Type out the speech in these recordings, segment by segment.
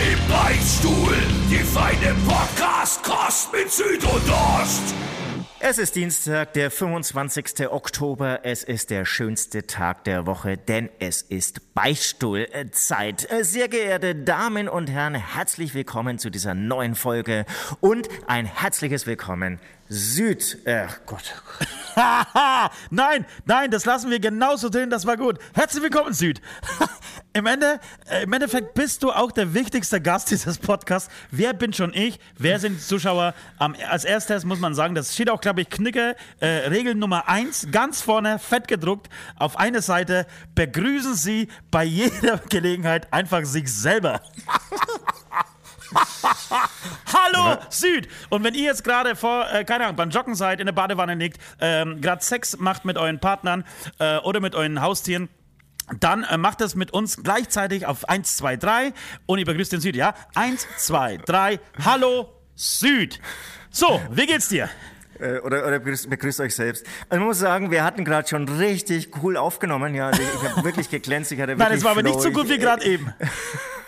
Im Beichtstuhl, die feine Podcast-Kost mit Süd und Ost. Es ist Dienstag, der 25. Oktober. Es ist der schönste Tag der Woche, denn es ist Beichtstuhlzeit. Sehr geehrte Damen und Herren, herzlich willkommen zu dieser neuen Folge und ein herzliches Willkommen Süd. Ach Gott. nein, nein, das lassen wir genauso drin, das war gut. Herzlich willkommen, Süd. Im, Ende, äh, Im Endeffekt bist du auch der wichtigste Gast dieses Podcasts. Wer bin schon ich? Wer sind die Zuschauer? Um, als erstes muss man sagen, das steht auch, glaube ich, Knicke, äh, Regel Nummer eins, ganz vorne, fett gedruckt, auf eine Seite. Begrüßen Sie bei jeder Gelegenheit einfach sich selber. Hallo Süd! Und wenn ihr jetzt gerade vor, äh, keine Ahnung, beim Joggen seid, in der Badewanne liegt, ähm, gerade Sex macht mit euren Partnern äh, oder mit euren Haustieren, dann äh, macht das mit uns gleichzeitig auf 1, 2, 3 und ihr begrüßt den Süd, ja? 1, 2, 3, Hallo Süd! So, wie geht's dir? Äh, oder, oder begrüßt, begrüßt, euch selbst. Also ich muss sagen, wir hatten gerade schon richtig cool aufgenommen. Ja, ich, ich habe wirklich geglänzt. Ich hatte Nein, es war aber nicht so gut wie gerade eben.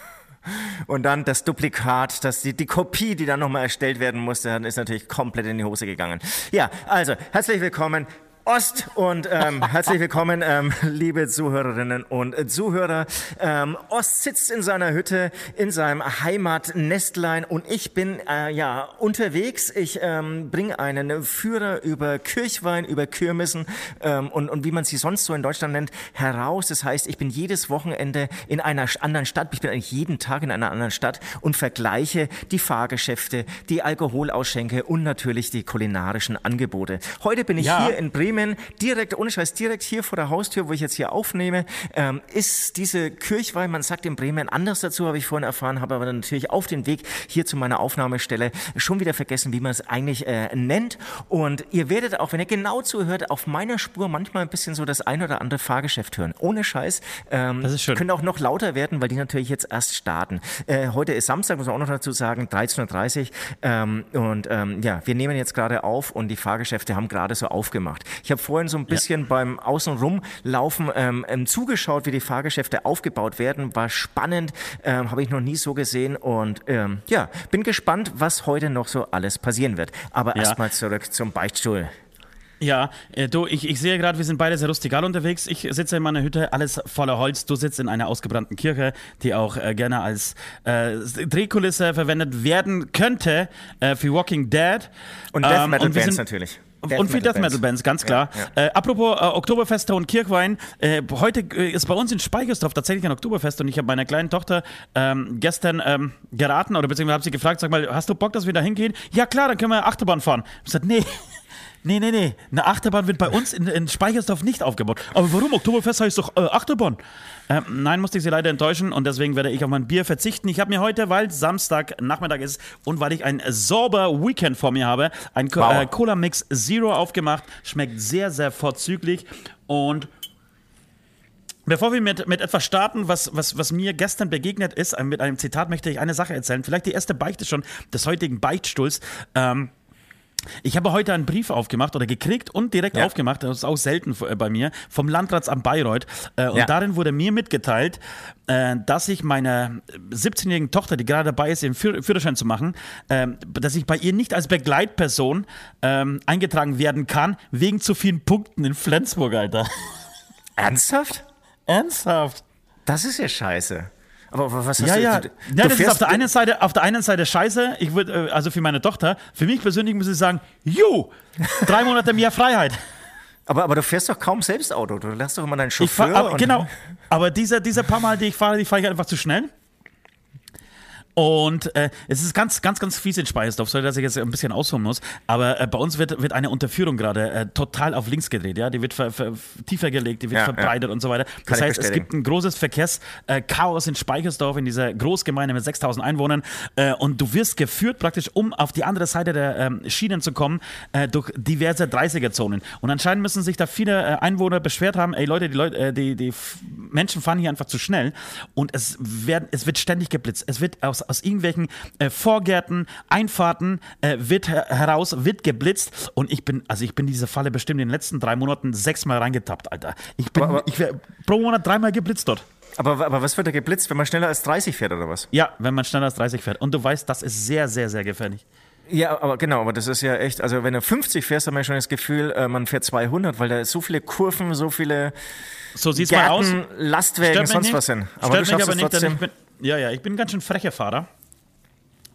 Und dann das Duplikat, das, die, die Kopie, die dann nochmal erstellt werden musste, ist natürlich komplett in die Hose gegangen. Ja, also herzlich willkommen Ost und ähm, herzlich willkommen, ähm, liebe Zuhörerinnen und Zuhörer. Ähm, Ost sitzt in seiner Hütte, in seinem Heimatnestlein und ich bin äh, ja unterwegs. Ich ähm, bringe einen Führer über Kirchwein, über Kirmessen ähm, und, und wie man sie sonst so in Deutschland nennt, heraus. Das heißt, ich bin jedes Wochenende in einer anderen Stadt, ich bin eigentlich jeden Tag in einer anderen Stadt und vergleiche die Fahrgeschäfte, die Alkoholausschenke und natürlich die kulinarischen Angebote. Heute bin ich ja. hier in Bremen Bremen, direkt, ohne Scheiß, direkt hier vor der Haustür, wo ich jetzt hier aufnehme, ähm, ist diese Kirchweih, man sagt in Bremen anders dazu, habe ich vorhin erfahren, habe aber dann natürlich auf den Weg hier zu meiner Aufnahmestelle schon wieder vergessen, wie man es eigentlich äh, nennt. Und ihr werdet auch, wenn ihr genau zuhört, auf meiner Spur manchmal ein bisschen so das ein oder andere Fahrgeschäft hören. Ohne Scheiß. Ähm, das ist schön. Können auch noch lauter werden, weil die natürlich jetzt erst starten. Äh, heute ist Samstag, muss man auch noch dazu sagen, 13.30 Uhr. Ähm, und ähm, ja, wir nehmen jetzt gerade auf und die Fahrgeschäfte haben gerade so aufgemacht. Ich habe vorhin so ein bisschen ja. beim Außenrumlaufen ähm, ähm, zugeschaut, wie die Fahrgeschäfte aufgebaut werden. War spannend, ähm, habe ich noch nie so gesehen. Und ähm, ja, bin gespannt, was heute noch so alles passieren wird. Aber ja. erstmal zurück zum Beichtstuhl. Ja, äh, du, ich, ich sehe gerade, wir sind beide sehr rustikal unterwegs. Ich sitze in meiner Hütte, alles voller Holz. Du sitzt in einer ausgebrannten Kirche, die auch äh, gerne als äh, Drehkulisse verwendet werden könnte äh, für Walking Dead. Und Death ähm, Metal ähm, Bands natürlich. Death und viel Death Metal Bands, ganz klar. Ja, ja. Äh, apropos äh, Oktoberfeste und Kirchwein, äh, heute äh, ist bei uns in Speichersdorf tatsächlich ein Oktoberfest und ich habe meiner kleinen Tochter ähm, gestern ähm, geraten oder beziehungsweise habe sie gefragt, sag mal, hast du Bock, dass wir da hingehen? Ja klar, dann können wir Achterbahn fahren. Ich gesagt, nee. Nee, nee, nee. Eine Achterbahn wird bei uns in, in Speichersdorf nicht aufgebaut. Aber warum? Oktoberfest heißt doch äh, Achterbahn. Ähm, nein, musste ich Sie leider enttäuschen und deswegen werde ich auf mein Bier verzichten. Ich habe mir heute, weil Samstag Nachmittag ist und weil ich ein sauber Weekend vor mir habe, ein wow. äh, Cola Mix Zero aufgemacht. Schmeckt sehr, sehr vorzüglich und Bevor wir mit, mit etwas starten, was, was, was mir gestern begegnet ist, mit einem Zitat möchte ich eine Sache erzählen. Vielleicht die erste Beichte schon des heutigen Beichtstuhls. Ähm, ich habe heute einen Brief aufgemacht oder gekriegt und direkt ja. aufgemacht, das ist auch selten äh, bei mir, vom Landratsamt Bayreuth. Äh, und ja. darin wurde mir mitgeteilt, äh, dass ich meiner 17-jährigen Tochter, die gerade dabei ist, den Führerschein zu machen, ähm, dass ich bei ihr nicht als Begleitperson ähm, eingetragen werden kann, wegen zu vielen Punkten in Flensburg, Alter. Ernsthaft? Ernsthaft. Das ist ja scheiße. Aber was hast ja, du? Ja, du, ja das ist auf der einen Seite, auf der einen Seite scheiße. Ich würde, äh, also für meine Tochter, für mich persönlich muss ich sagen, ju, drei Monate mehr Freiheit. Aber, aber du fährst doch kaum selbst Auto. Du lässt doch immer deinen Chauffeur. Fahr, aber, genau. Aber diese, diese paar Mal, die ich fahre, die fahre ich einfach zu schnell. Und äh, es ist ganz, ganz, ganz fies in Speyersdorf, sorry, dass ich jetzt ein bisschen ausholen muss, aber äh, bei uns wird, wird eine Unterführung gerade äh, total auf links gedreht, ja, die wird ver, ver, tiefer gelegt, die wird ja, verbreitet ja. und so weiter. Das Kann heißt, es gibt ein großes Verkehrschaos in Speichersdorf, in dieser Großgemeinde mit 6000 Einwohnern äh, und du wirst geführt praktisch, um auf die andere Seite der ähm, Schienen zu kommen, äh, durch diverse 30er-Zonen. Und anscheinend müssen sich da viele äh, Einwohner beschwert haben, ey Leute, die, Leute, die, die Menschen fahren hier einfach zu schnell und es, werden, es wird ständig geblitzt. Es wird aus aus, irgendwelchen äh, Vorgärten, Einfahrten äh, wird heraus, wird geblitzt und ich bin, also ich bin diese Falle bestimmt in den letzten drei Monaten sechsmal reingetappt, Alter. Ich bin, aber, ich pro Monat dreimal geblitzt dort. Aber, aber was wird da geblitzt, wenn man schneller als 30 fährt oder was? Ja, wenn man schneller als 30 fährt. Und du weißt, das ist sehr, sehr, sehr gefährlich. Ja, aber genau, aber das ist ja echt, also wenn du 50 fährst, hat man schon das Gefühl, äh, man fährt 200, weil da so viele Kurven, so viele so sieht's Gärten, mal aus. Lastwägen, sonst nicht. was sind. Aber Stört du schaffst aber es nicht, trotzdem. Ja, ja, ich bin ein ganz schön frecher Fahrer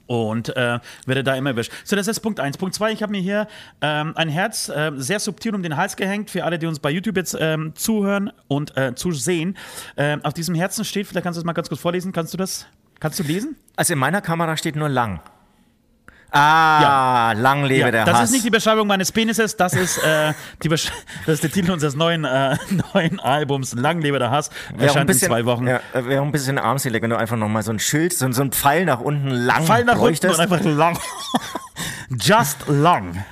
und äh, werde da immer erwischt. So, das ist Punkt 1. Punkt 2, ich habe mir hier ähm, ein Herz äh, sehr subtil um den Hals gehängt, für alle, die uns bei YouTube jetzt ähm, zuhören und äh, zusehen. Ähm, auf diesem Herzen steht, vielleicht kannst du das mal ganz kurz vorlesen, kannst du das, kannst du lesen? Also in meiner Kamera steht nur lang. Ah, ja. lang lebe ja, der das Hass. Das ist nicht die Beschreibung meines Penises, das ist, äh, die das ist der Titel unseres neuen, äh, neuen Albums, Lang lebe der Hass, erscheint bisschen, in zwei Wochen. Ja, wäre ein bisschen armselig, wenn du einfach nochmal so ein Schild, so, so ein Pfeil nach unten lang Pfeil nach bräuchtest. unten und einfach lang. Just long.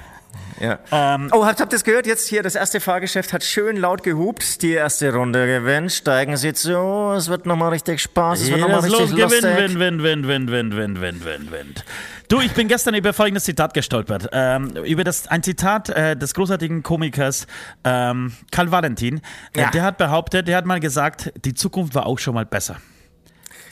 Ja. Ähm, oh, habt, habt ihr es gehört? Jetzt hier, das erste Fahrgeschäft hat schön laut gehupt. Die erste Runde gewinnt. Steigen Sie zu. Es wird nochmal richtig Spaß. Es wird nochmal richtig los, lustig. Gewinn, win, win, win, win, win, win, win, win. Du, ich bin gestern über folgendes Zitat gestolpert. Ähm, über das, ein Zitat äh, des großartigen Komikers ähm, Karl Valentin. Äh, ja. Der hat behauptet, der hat mal gesagt, die Zukunft war auch schon mal besser.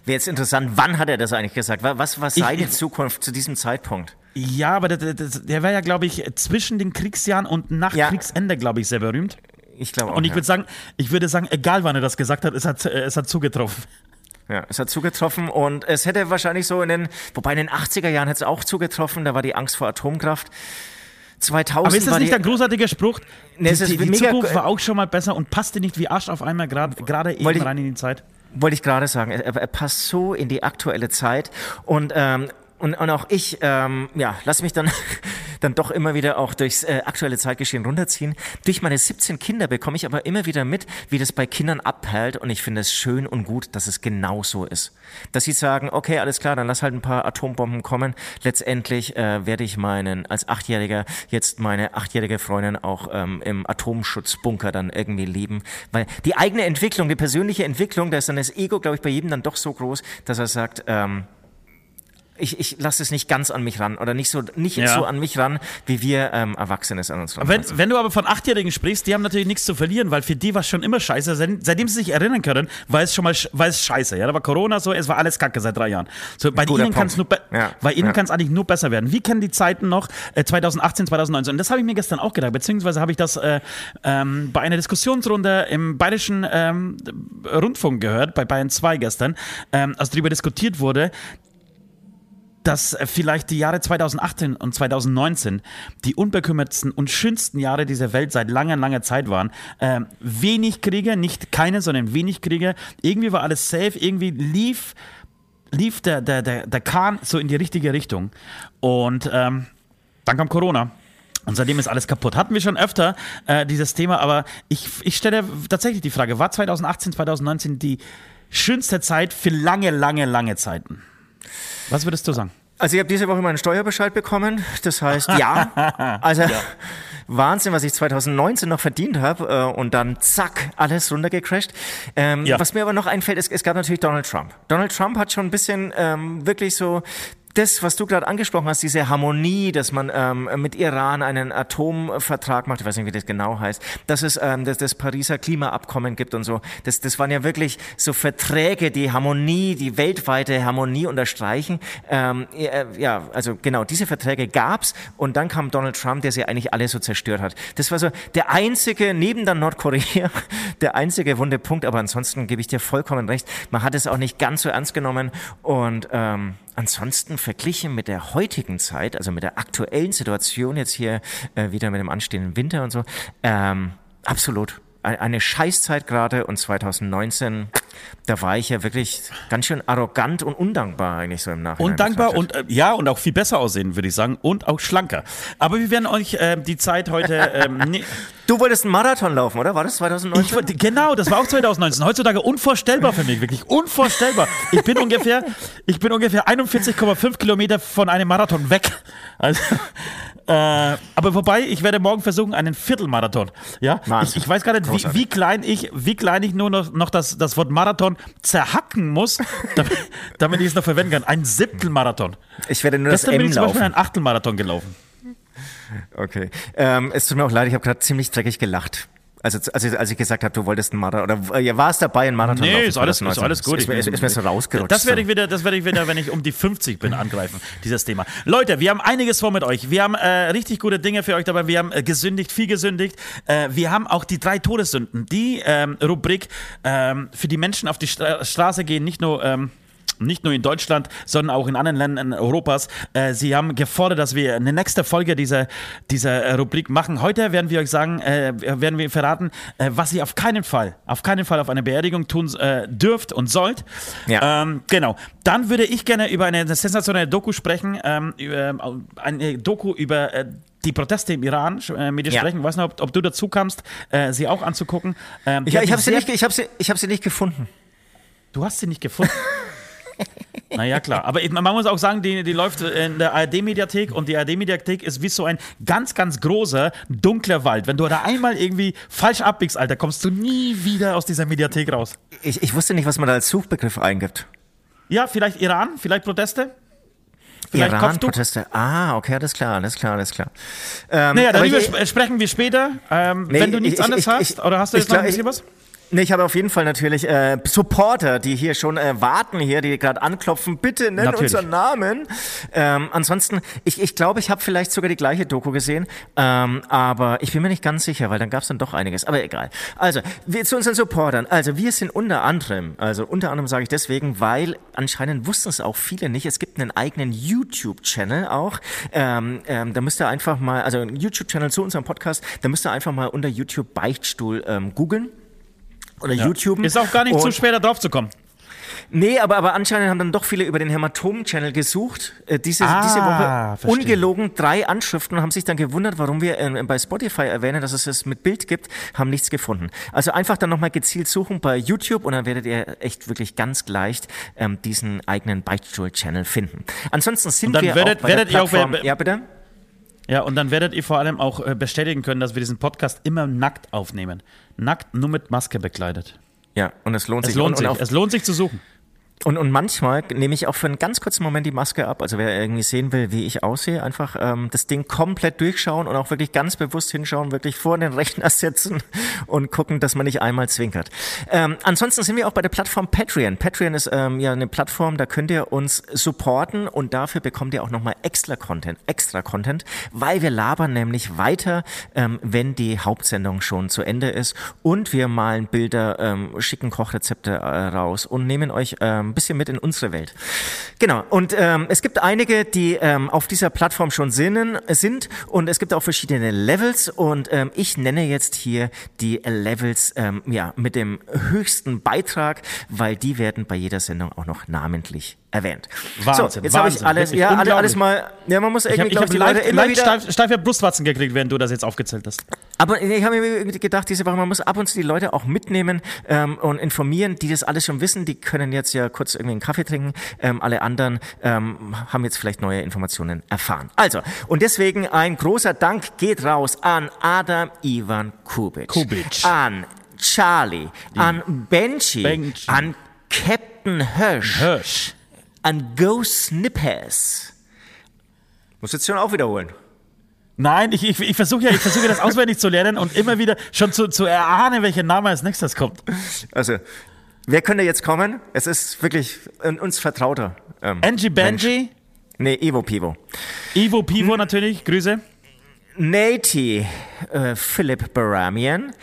Wäre jetzt interessant, wann hat er das eigentlich gesagt? Was war seine ich, Zukunft zu diesem Zeitpunkt? Ja, aber der, der, der war ja, glaube ich, zwischen den Kriegsjahren und nach ja. Kriegsende, glaube ich, sehr berühmt. Ich glaube auch. Und ich ja. würde sagen, ich würde sagen, egal wann er das gesagt hat, es hat, es hat zugetroffen. Ja, es hat zugetroffen und es hätte wahrscheinlich so in den, wobei in den 80er Jahren hätte es auch zugetroffen, da war die Angst vor Atomkraft. 2000 Aber ist das nicht der großartige Spruch? Nee, die, die, die Zukunft war auch schon mal besser und passte nicht wie Arsch auf einmal gerade eben rein in die Zeit. Wollte ich gerade sagen, er, er, passt so in die aktuelle Zeit und ähm, und, und auch ich, ähm, ja, lass mich dann, dann doch immer wieder auch durchs äh, aktuelle Zeitgeschehen runterziehen. Durch meine 17 Kinder bekomme ich aber immer wieder mit, wie das bei Kindern abperlt und ich finde es schön und gut, dass es genau so ist. Dass sie sagen, okay, alles klar, dann lass halt ein paar Atombomben kommen. Letztendlich äh, werde ich meinen, als Achtjähriger, jetzt meine achtjährige Freundin auch ähm, im Atomschutzbunker dann irgendwie leben. Weil die eigene Entwicklung, die persönliche Entwicklung, da ist dann das Ego, glaube ich, bei jedem dann doch so groß, dass er sagt, ähm, ich, ich lasse es nicht ganz an mich ran oder nicht so nicht ja. so an mich ran, wie wir ähm, Erwachsene es an uns ran. Wenn, wenn du aber von Achtjährigen sprichst, die haben natürlich nichts zu verlieren, weil für die war es schon immer scheiße. Seitdem sie sich erinnern können, war es schon mal war es scheiße. Ja, da war Corona so, es war alles Kacke seit drei Jahren. So, bei Guter ihnen kann es nur, ja. bei ihnen ja. kann es eigentlich nur besser werden. Wie kennen die Zeiten noch äh, 2018, 2019? Und das habe ich mir gestern auch gedacht, beziehungsweise habe ich das äh, ähm, bei einer Diskussionsrunde im Bayerischen ähm, Rundfunk gehört, bei Bayern 2 gestern, ähm, als darüber diskutiert wurde, dass äh, vielleicht die Jahre 2018 und 2019 die unbekümmertsten und schönsten Jahre dieser Welt seit langer, langer Zeit waren. Äh, wenig Kriege, nicht keine, sondern wenig Kriege. Irgendwie war alles safe, irgendwie lief, lief der, der, der, der Kahn so in die richtige Richtung. Und ähm, dann kam Corona. Und seitdem ist alles kaputt. Hatten wir schon öfter äh, dieses Thema, aber ich, ich stelle tatsächlich die Frage, war 2018, 2019 die schönste Zeit für lange, lange, lange Zeiten? Was würdest du sagen? Also ich habe diese Woche meinen Steuerbescheid bekommen. Das heißt, ja. Also ja. Wahnsinn, was ich 2019 noch verdient habe äh, und dann zack, alles runtergecrashed. Ähm, ja. Was mir aber noch einfällt, ist, es gab natürlich Donald Trump. Donald Trump hat schon ein bisschen ähm, wirklich so das, was du gerade angesprochen hast, diese Harmonie, dass man ähm, mit Iran einen Atomvertrag macht, ich weiß nicht, wie das genau heißt, dass es ähm, das, das Pariser Klimaabkommen gibt und so, das, das waren ja wirklich so Verträge, die Harmonie, die weltweite Harmonie unterstreichen. Ähm, ja, also genau, diese Verträge gab's und dann kam Donald Trump, der sie eigentlich alle so zerstört hat. Das war so der einzige, neben dann Nordkorea, der einzige wunde Punkt, aber ansonsten gebe ich dir vollkommen recht, man hat es auch nicht ganz so ernst genommen und ähm, ansonsten verglichen mit der heutigen Zeit, also mit der aktuellen Situation jetzt hier äh, wieder mit dem anstehenden Winter und so, ähm, absolut eine Scheißzeit gerade und 2019 da war ich ja wirklich ganz schön arrogant und undankbar eigentlich so im Nachhinein. Undankbar und äh, ja, und auch viel besser aussehen, würde ich sagen, und auch schlanker. Aber wir werden euch äh, die Zeit heute. Ähm, ne du wolltest einen Marathon laufen, oder? War das 2019? Ich, genau, das war auch 2019. Heutzutage unvorstellbar für mich, wirklich unvorstellbar. Ich bin ungefähr, ich bin ungefähr 41,5 Kilometer von einem Marathon weg. Also, äh, aber wobei, ich werde morgen versuchen, einen Viertelmarathon. Ja, ich, ich, weiß gar nicht, wie, wie, klein ich, wie klein ich nur noch, noch das, das Wort Marathon zerhacken muss, damit, damit ich es noch verwenden kann. Ein Siebtelmarathon. Ich werde nur Gestern das M bin ich zum laufen. Beispiel einen Achtelmarathon gelaufen. Okay. Ähm, es tut mir auch leid, ich habe gerade ziemlich dreckig gelacht. Also, also als ich gesagt habe, du wolltest einen Marathon, oder ja, war es dabei, einen Marathon Nee, ist alles, ist alles gut. Ist, ist, ist, mir so rausgerutscht. Das werde ich wieder, das werde ich wieder, wenn ich um die 50 bin, angreifen, dieses Thema. Leute, wir haben einiges vor mit euch. Wir haben äh, richtig gute Dinge für euch dabei. Wir haben äh, gesündigt, viel gesündigt. Äh, wir haben auch die drei Todessünden. Die ähm, Rubrik ähm, für die Menschen auf die Stra Straße gehen, nicht nur... Ähm, nicht nur in Deutschland, sondern auch in anderen Ländern Europas. Äh, sie haben gefordert, dass wir eine nächste Folge dieser, dieser äh, Rubrik machen. Heute werden wir euch sagen, äh, werden wir verraten, äh, was ihr auf keinen Fall, auf keinen Fall auf eine Beerdigung tun äh, dürft und sollt. Ja. Ähm, genau. Dann würde ich gerne über eine sensationelle Doku sprechen, ähm, über, eine Doku über äh, die Proteste im Iran äh, mit dir Ja. sprechen. Ich weiß nicht, ob, ob du dazu kamst, äh, sie auch anzugucken. Ähm, ja, ich habe sie, sehr- nicht, ich hab sie, ich hab sie nicht gefunden. Du hast sie nicht gefunden. naja, klar. Aber man muss auch sagen, die, die läuft in der ARD-Mediathek und die ARD-Mediathek ist wie so ein ganz, ganz großer, dunkler Wald. Wenn du da einmal irgendwie falsch abbiegst, Alter, kommst du nie wieder aus dieser Mediathek raus. Ich, ich wusste nicht, was man da als Suchbegriff eingibt. Ja, vielleicht Iran, vielleicht Proteste? Vielleicht Iran? Proteste. Ah, okay, alles klar, alles klar, alles klar. Ähm, Naja, darüber ich- sp- sprechen wir später. Ähm, Nee, wenn du nichts ich- anderes ich- hast, oder hast du jetzt noch ein bisschen ich- was? Nee, ich habe auf jeden Fall natürlich äh, Supporter, die hier schon äh, warten, hier, die gerade anklopfen. Bitte nenn Natürlich. unseren Namen. Ähm, ansonsten, ich glaube, ich, glaub, ich habe vielleicht sogar die gleiche Doku gesehen, ähm, aber ich bin mir nicht ganz sicher, weil dann gab es dann doch einiges. Aber egal. Also, wir zu unseren Supportern. Also, wir sind unter anderem, also unter anderem sage ich deswegen, weil anscheinend wussten es auch viele nicht. Es gibt einen eigenen YouTube-Channel auch. Ähm, ähm, da müsst ihr einfach mal, also einen YouTube-Channel zu unserem Podcast, da müsst ihr einfach mal unter YouTube Beichtstuhl ähm, googeln. Oder YouTube. Ist auch gar nicht zu Und- schwer, da drauf zu kommen. Nee, aber, aber anscheinend haben dann doch viele über den Hämatom-Channel gesucht. Äh, diese, Ah, diese Woche verstehe. ungelogen drei Anschriften und haben sich dann gewundert, warum wir äh, bei Spotify erwähnen, dass es es mit Bild gibt, haben nichts gefunden. Also einfach dann nochmal gezielt suchen bei YouTube und dann werdet ihr echt wirklich ganz leicht ähm, diesen eigenen Beichtstuhl-Channel finden. Ansonsten sind wir werdet- auch bei werdet der ihr auch Plattform, ja, bitte? Ja, und dann werdet ihr vor allem auch äh, bestätigen können, dass wir diesen Podcast immer nackt aufnehmen. Nackt, nur mit Maske bekleidet. Ja, und es lohnt Es sich. lohnt und, sich. Und, Es lohnt sich zu suchen. Und, und manchmal nehme ich auch für einen ganz kurzen Moment die Maske ab. Also wer irgendwie sehen will, wie ich aussehe, einfach ähm, das Ding komplett durchschauen und auch wirklich ganz bewusst hinschauen, wirklich vor den Rechner sitzen und gucken, dass man nicht einmal zwinkert. Ähm, ansonsten sind wir auch bei der Plattform Patreon. Patreon ist ähm, ja eine Plattform, da könnt ihr uns supporten und dafür bekommt ihr auch nochmal extra Content, extra Content, weil wir labern nämlich weiter, ähm, wenn die Hauptsendung schon zu Ende ist und wir malen Bilder, ähm, schicken Kochrezepte äh, raus und nehmen euch ähm, ein bisschen mit in unsere Welt. Genau, und ähm, es gibt einige, die ähm, auf dieser Plattform schon sinnen, sind und es gibt auch verschiedene Levels und ähm, ich nenne jetzt hier die Levels ähm, ja, mit dem höchsten Beitrag, weil die werden bei jeder Sendung auch noch namentlich erwähnt. Wahnsinn, so, jetzt habe ich alles, ja, alles, unglaublich. alles mal, ja, man muss Ich irgendwie, ich hab glaub, die Leute leicht, immer wieder... steif, steife Brustwarzen gekriegt, während du das jetzt aufgezählt hast. Aber ich habe mir gedacht, diese Woche, man muss ab und zu die Leute auch mitnehmen ähm, und informieren, die das alles schon wissen. Die können jetzt ja kurz irgendwie einen Kaffee trinken. Ähm, alle anderen ähm, haben jetzt vielleicht neue Informationen erfahren. Also, und deswegen ein großer Dank geht raus an Adam Ivan Kubic. Kubic. An Charlie, an Benji, Benji. an Captain Hirsch, Hirsch. An Go Snippers. Muss jetzt schon auch wiederholen. Nein, ich, ich, ich versuche ja, ich versuche das auswendig zu lernen und immer wieder schon zu, zu erahnen, welcher Name als nächstes kommt. Also, wer könnte jetzt kommen? Es ist wirklich ein uns vertrauter. Ähm, Angie Benji, Nee, Evo Pivo. Ivo Hm. Pivo natürlich, Grüße. Nati, äh, Philipp Baramian,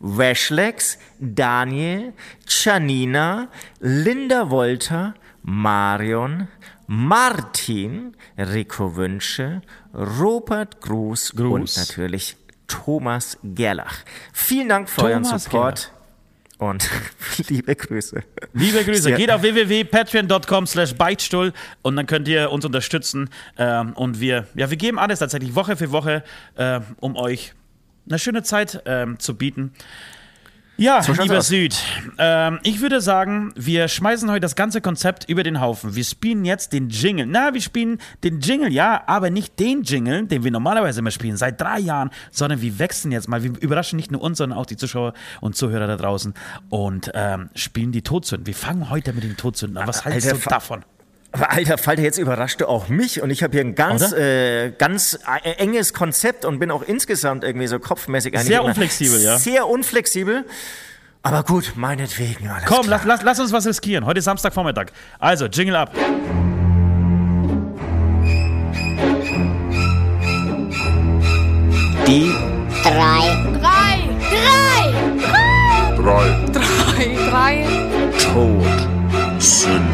Weshlex, Daniel, Janina, Linda Wolter, Marion, Martin, Rico Wünsche, Robert Gruß, Gruß. und natürlich Thomas Gerlach. Vielen Dank für euren Thomas Support und liebe Grüße. Liebe Grüße. Geht auf www.patreon.com slash Beichtstuhl und dann könnt ihr uns unterstützen. Ähm, und wir, ja, wir geben alles tatsächlich Woche für Woche, äh, um euch eine schöne Zeit ähm, zu bieten. Ja, So lieber aus. Süd, ähm, ich würde sagen, wir schmeißen heute das ganze Konzept über den Haufen. Wir spielen jetzt den Jingle. Na, wir spielen den Jingle, ja, aber nicht den Jingle, den wir normalerweise immer spielen, seit drei Jahren, sondern wir wechseln jetzt mal. Wir überraschen nicht nur uns, sondern auch die Zuschauer und Zuhörer da draußen und ähm, spielen die Todsünden. Wir fangen heute mit den Todsünden an. Was hältst Alter, du davon? Aber alter Falter, jetzt überrascht du auch mich und ich habe hier ein ganz, äh, ganz äh, enges Konzept und bin auch insgesamt irgendwie so kopfmäßig Sehr immer unflexibel, ja. Sehr unflexibel. Aber gut, meinetwegen, alles Komm, klar. lass, lass, lass uns was riskieren. Heute ist Samstagvormittag. Also, Jingle ab. Die drei, Drei. Drei. Drei Drei. Drei. Sünden.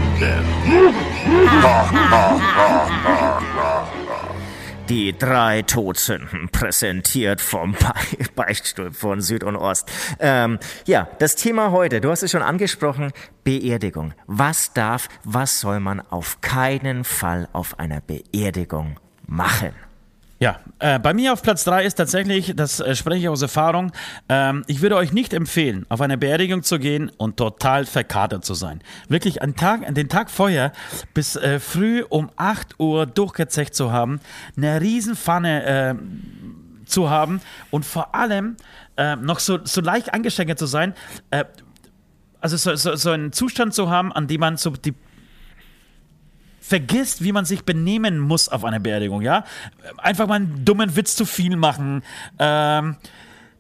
Die drei Todsünden, präsentiert vom Be Beichtstuhl von Süd und Ost. Ähm, ja, das Thema heute, du hast es schon angesprochen, Beerdigung. Was darf, was soll man auf keinen Fall auf einer Beerdigung machen? Ja, äh, bei mir auf Platz 3 ist tatsächlich, das äh, spreche ich aus Erfahrung, ähm, ich würde euch nicht empfehlen, auf eine Beerdigung zu gehen und total verkatert zu sein. Wirklich einen Tag, den Tag vorher bis äh, früh um 8 Uhr durchgezecht zu haben, eine Riesenpfanne äh, zu haben und vor allem äh, noch so, so leicht angesteckt zu sein, äh, also so, so, so einen Zustand zu haben, an dem man so die vergisst, wie man sich benehmen muss auf einer Beerdigung, ja? Einfach mal einen dummen Witz zu viel machen, ähm,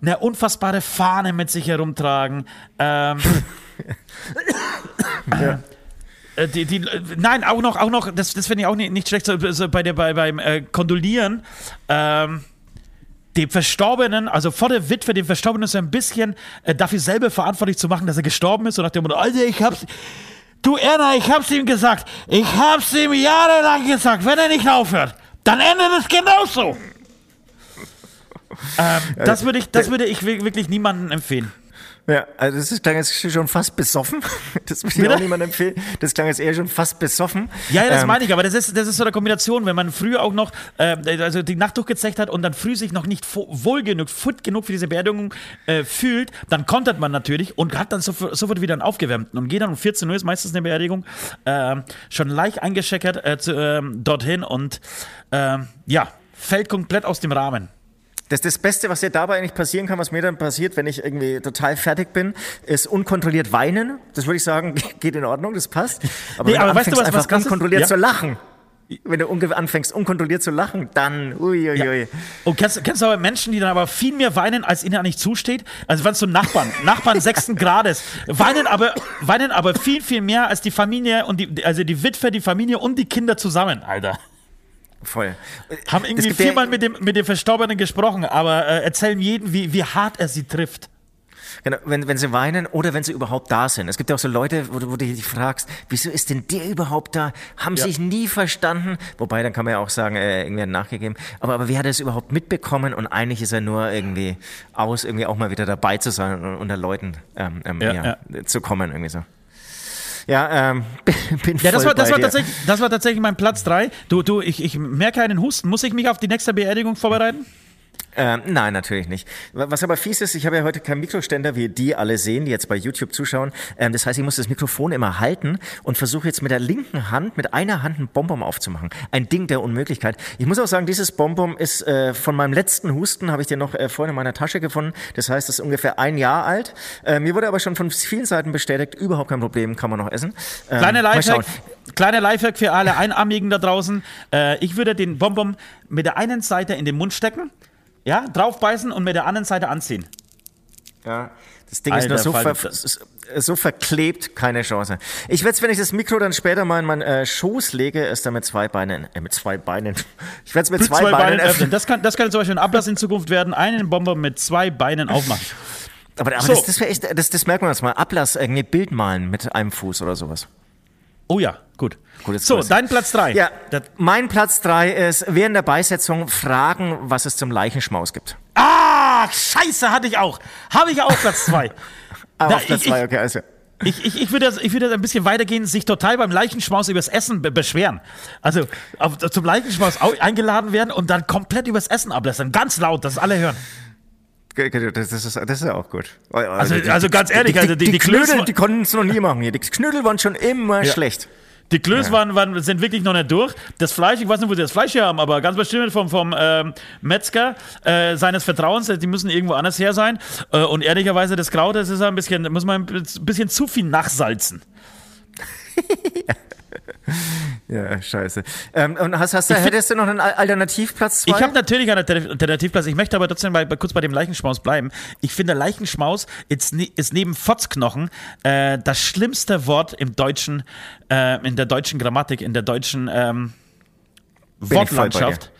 eine unfassbare Fahne mit sich herumtragen, ähm, äh, die, die, nein, auch noch, auch noch, das, das finde ich auch nicht, nicht schlecht, so bei der, bei, beim äh, Kondolieren, ähm, dem Verstorbenen, also vor der Witwe, dem Verstorbenen so ein bisschen äh, dafür selber verantwortlich zu machen, dass er gestorben ist und nach dem Motto, Alter, ich hab's, du Erna, ich hab's ihm gesagt, ich hab's ihm jahrelang gesagt, wenn er nicht aufhört, dann endet es genauso. ähm, das würde ich, das würde ich wi- wirklich niemandem empfehlen. Ja, also das klang jetzt schon fast besoffen. Das würde ich auch niemandem empfehlen. Das klang jetzt eher schon fast besoffen. Ja, ja, das Ähm, meine ich, aber das ist, das ist so eine Kombination, wenn man früh auch noch, äh, also die Nacht durchgezecht hat und dann früh sich noch nicht wohl genug, fit genug für diese Beerdigung äh, fühlt, dann kontert man natürlich und hat dann sofort, sofort wieder einen aufgewärmten und geht dann um 14 Uhr, ist meistens eine Beerdigung, ähm, schon leicht eingescheckert äh, zu, ähm, dorthin und ähm, ja, fällt komplett aus dem Rahmen. Das, das Beste, was dir dabei eigentlich passieren kann, was mir dann passiert, wenn ich irgendwie total fertig bin, ist unkontrolliert weinen. Das würde ich sagen, geht in Ordnung, das passt. Aber Nee, wenn aber du weißt du, anfängst, was- was einfach krass ist? unkontrolliert Ja. zu lachen, wenn du unge anfängst, unkontrolliert zu lachen, dann, uiuiui. Und kennst, kennst du aber Menschen, die dann aber viel mehr weinen, als ihnen eigentlich zusteht? Also wenn es so Nachbarn, Nachbarn sechsten Grades, weinen aber, weinen aber viel, viel mehr als die Familie und die, also die Witwe, die Familie und die Kinder zusammen, Alter. Voll. Haben irgendwie ja- viermal mit dem, mit dem Verstorbenen gesprochen, aber äh, erzählen jedem, wie, wie hart er sie trifft. Genau, wenn, wenn sie weinen oder wenn sie überhaupt da sind. Es gibt ja auch so Leute, wo, du- wo du dich fragst, wieso ist denn der überhaupt da? Haben sich nie verstanden. Wobei, dann kann man ja auch sagen, äh, irgendwie hat nachgegeben. Aber, aber wie hat er es überhaupt mitbekommen? Und eigentlich ist er nur irgendwie aus, irgendwie auch mal wieder dabei zu sein und unter Leuten ähm, ähm, Ja, ja, zu kommen, irgendwie so. Ja, ähm, bin Ja, das voll war, das war, dir. tatsächlich, das war tatsächlich mein Platz 3. Du, du, ich, ich merke einen Husten. Muss ich mich auf die nächste Beerdigung vorbereiten? Ähm, nein, natürlich nicht. Was aber fies ist, ich habe ja heute keinen Mikroständer, wie die alle sehen, die jetzt bei YouTube zuschauen. Ähm, das heißt, ich muss das Mikrofon immer halten und versuche jetzt mit der linken Hand, mit einer Hand ein Bonbon aufzumachen. Ein Ding der Unmöglichkeit. Ich muss auch sagen, dieses Bonbon ist äh, von meinem letzten Husten, habe ich den noch äh, vorhin in meiner Tasche gefunden. Das heißt, das ist ungefähr ein Jahr alt. Äh, mir wurde aber schon von vielen Seiten bestätigt, überhaupt kein Problem, kann man noch essen. Ähm, Kleine mal Lifehack, schauen. kleine Lifehack für alle Einarmigen da draußen. Äh, ich würde den Bonbon mit der einen Seite in den Mund stecken, ja, draufbeißen und mit der anderen Seite anziehen. Ja, das Ding ist Alter nur so, ver so verklebt, keine Chance. Ich werde wenn ich das Mikro dann später mal in meinen äh, Schoß lege, ist da mit zwei Beinen, äh, mit zwei Beinen. Ich werde es mit Mit zwei, Beinen öffnen. öffnen. Das kann, das kann zum Beispiel ein Ablass in Zukunft werden. Einen Bonbon mit zwei Beinen aufmachen. Aber, aber So. das, das wäre echt, das, das merken wir uns mal. Ablass, irgendwie Bild malen mit einem Fuß oder sowas. Oh ja, gut. Gut, so, dein Platz 3. Ja, mein Platz drei ist während der Beisetzung fragen, was es zum Leichenschmaus gibt. Ah, scheiße, hatte ich auch. Habe ich auch Platz 2. Aber Platz ich- zwei, ich- okay, also. Ich, ich, ich würde ich würde ein bisschen weitergehen, sich total beim Leichenschmaus übers Essen be beschweren. Also auf, zum Leichenschmaus au- eingeladen werden und dann komplett übers Essen ablässern. Ganz laut, dass alle hören. Das ist, das ist ja auch gut. Also- also ganz ehrlich, die, also die, die- die, die Knödel, die konnten es noch nie machen hier. Die Knödel waren schon immer schlecht. Die Klöß waren, waren, sind wirklich noch nicht durch. Das Fleisch, ich weiß nicht, wo sie das Fleisch her haben, aber ganz bestimmt vom, vom ähm, Metzger äh, seines Vertrauens, die müssen irgendwo anders her sein. Äh, und ehrlicherweise, das Kraut, das ist ein bisschen, muss man ein bisschen zu viel nachsalzen. Ja, scheiße. Ähm, und hast, hast du, hättest du noch einen Al- Alternativplatz zwei? Ich habe natürlich einen Alter- Alternativplatz. Ich möchte aber trotzdem bei, kurz bei dem Leichenschmaus bleiben. Ich finde, Leichenschmaus ist, ist neben Fotzknochen äh, das schlimmste Wort im deutschen, äh, in der deutschen Grammatik, in der deutschen ähm, Wortlandschaft.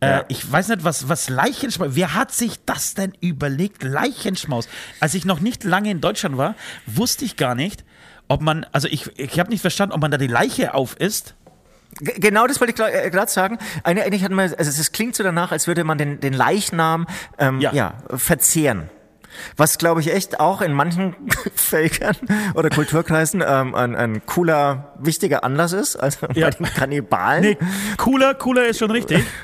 Äh, Ja. Ich weiß nicht, was, was Leichenschmaus. Wer hat sich das denn überlegt? Leichenschmaus. Als ich noch nicht lange in Deutschland war, wusste ich gar nicht, ob man, also ich, ich habe nicht verstanden, ob man da die Leiche auf isst. Genau das wollte ich gerade sagen. Eine- Eigentlich hat man, also es klingt so danach, als würde man den, den Leichnam ähm, Ja. ja. verzehren. Was, glaube ich, echt auch in manchen Völkern oder Kulturkreisen ähm, ein, ein cooler, wichtiger Anlass ist. Also Ja. bei den Kannibalen. Nee, cooler, cooler ist schon richtig.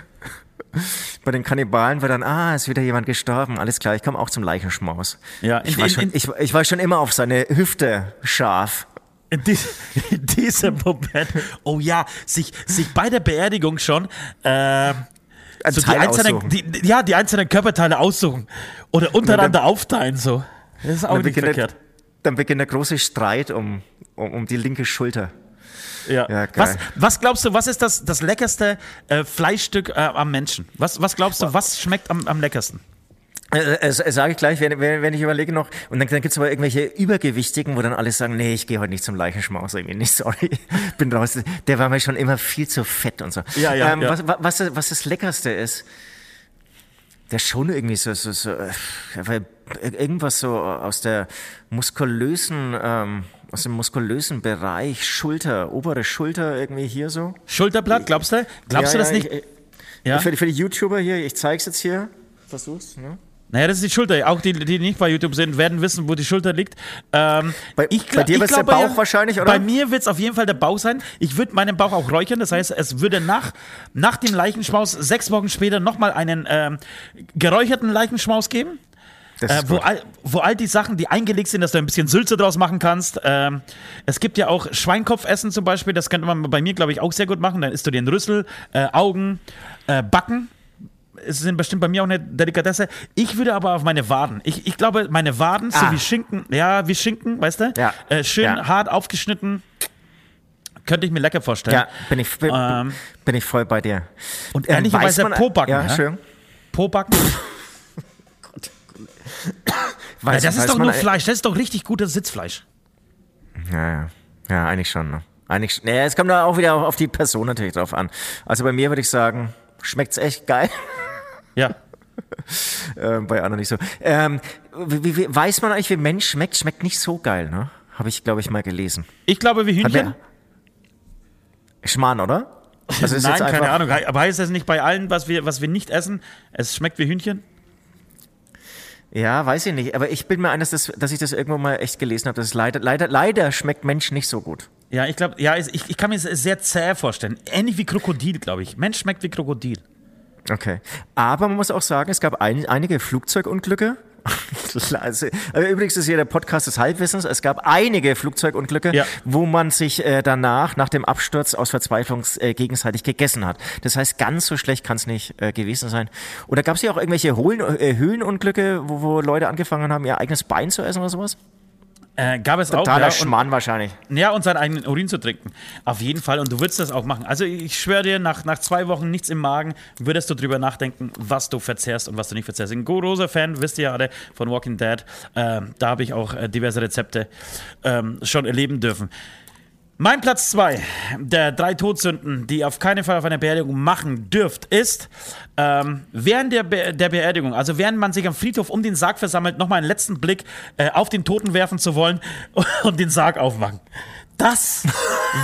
Bei den Kannibalen wird dann, ah, ist wieder jemand gestorben. Alles klar, ich komme auch zum Leichenschmaus. Ja, in- ich, war in- schon, in- ich, ich war schon immer auf seine Hüfte scharf. In, dies, in diesem Moment, oh ja, sich, sich bei der Beerdigung schon äh, so die einzelnen, die, ja, die einzelnen Körperteile aussuchen oder untereinander aufteilen so. Das ist auch Dann nicht beginnt, verkehrt. dann beginnt der große Streit um, um, um die linke Schulter. Ja. Ja, was, was glaubst du, was ist das, das leckerste äh, Fleischstück äh, am Menschen? Was, was glaubst du, was schmeckt am, am leckersten? Äh, äh, sage ich gleich, wenn, wenn, ich überlege noch. Und dann, dann gibt's aber irgendwelche Übergewichtigen, wo dann alle sagen, nee, ich gehe heute nicht zum Leichenschmaus, irgendwie nicht, sorry, bin raus. Der war mir schon immer viel zu fett und so. Ja, ja, ähm, ja. Was, was, was das Leckerste ist, der schon irgendwie so, so, so äh, irgendwas so aus der muskulösen, ähm, aus dem muskulösen Bereich, Schulter, obere Schulter irgendwie hier so. Schulterblatt, glaubst du? Glaubst Ja, du das ja, nicht? Ich, ich, ja? für, die- für die YouTuber hier, ich zeig's jetzt hier. Versuch's, ne? Naja, das ist die Schulter. Auch die, die nicht bei YouTube sind, werden wissen, wo die Schulter liegt. Ähm, Bei- ich bei dir ich wird's der Bauch wahrscheinlich, oder? Bei mir wird es auf jeden Fall der Bauch sein. Ich würde meinen Bauch auch räuchern. Das heißt, es würde nach, nach dem Leichenschmaus sechs Wochen später nochmal einen ähm, geräucherten Leichenschmaus geben. Äh, wo, all, wo all die Sachen, die eingelegt sind, dass du ein bisschen Sülze draus machen kannst. Ähm, es gibt ja auch Schweinkopfessen zum Beispiel, das könnte man bei mir, glaube ich, auch sehr gut machen. Dann isst du den Rüssel, äh, Augen, äh, Backen. Es sind bestimmt bei mir auch eine Delikatesse. Ich würde aber auf meine Waden. Ich, ich glaube, meine Waden, so Ah. wie Schinken, ja, wie Schinken, weißt du? Ja. Äh, schön Ja. hart aufgeschnitten. Könnte ich mir lecker vorstellen. Ja, bin ich, bin, Ähm, bin ich voll bei dir. Und Ähm, ehrlicherweise weiß man- Pobacken. Ja, ja? schön. Pobacken. Ja, Weiß, das ist doch nur Fleisch. Das ist doch richtig gutes Sitzfleisch. Ja, ja. Ja, eigentlich schon. Ne? Eigentlich, schon. ja, es kommt da auch wieder auf die Person natürlich drauf an. Also bei mir würde ich sagen, schmeckt's echt geil. Ja. ähm, bei anderen nicht so. Ähm, wie, wie, weiß man eigentlich, wie Mensch schmeckt? Schmeckt nicht so geil, ne? Habe ich, glaube ich, mal gelesen. Ich glaube, wie Hühnchen. Schmarrn, oder? Also ist Nein, jetzt keine Ahnung. Aber heißt das nicht bei allen, was wir, was wir nicht essen, es schmeckt wie Hühnchen? Ja, weiß ich nicht. Aber ich bin mir ein, dass, das, dass ich das irgendwo mal echt gelesen habe. dass es leider, leider, leider schmeckt Mensch nicht so gut. Ja, ich glaube, ja, ich, ich kann mir es sehr zäh vorstellen. Ähnlich wie Krokodil, glaube ich. Mensch schmeckt wie Krokodil. Okay. Aber man muss auch sagen, es gab ein, einige Flugzeugunglücke. also, also übrigens ist hier der Podcast des Halbwissens. Es gab einige Flugzeugunglücke, Ja. wo man sich äh, danach, nach dem Absturz aus Verzweiflung äh, gegenseitig gegessen hat. Das heißt, ganz so schlecht kann es nicht äh, gewesen sein. Oder gab es hier auch irgendwelche Hohlen, äh, Höhlenunglücke, wo, wo Leute angefangen haben, ihr eigenes Bein zu essen oder sowas? Äh, gab es auch. Totaler Ja, und, Schmarrn wahrscheinlich. ja, und seinen eigenen Urin zu trinken. Auf jeden Fall. Und du würdest das auch machen. Also ich schwöre dir, nach, nach zwei Wochen nichts im Magen, würdest du drüber nachdenken, was du verzehrst und was du nicht verzehrst. Ein großer Fan, wisst ihr ja alle, von Walking Dead. Ähm, da habe ich auch äh, diverse Rezepte ähm, schon erleben dürfen. Mein Platz zwei der drei Todsünden, die auf keinen Fall auf einer Beerdigung machen dürft, ist ähm, während der, Be der Beerdigung, also während man sich am Friedhof um den Sarg versammelt, nochmal einen letzten Blick äh, auf den Toten werfen zu wollen und den Sarg aufmachen. Das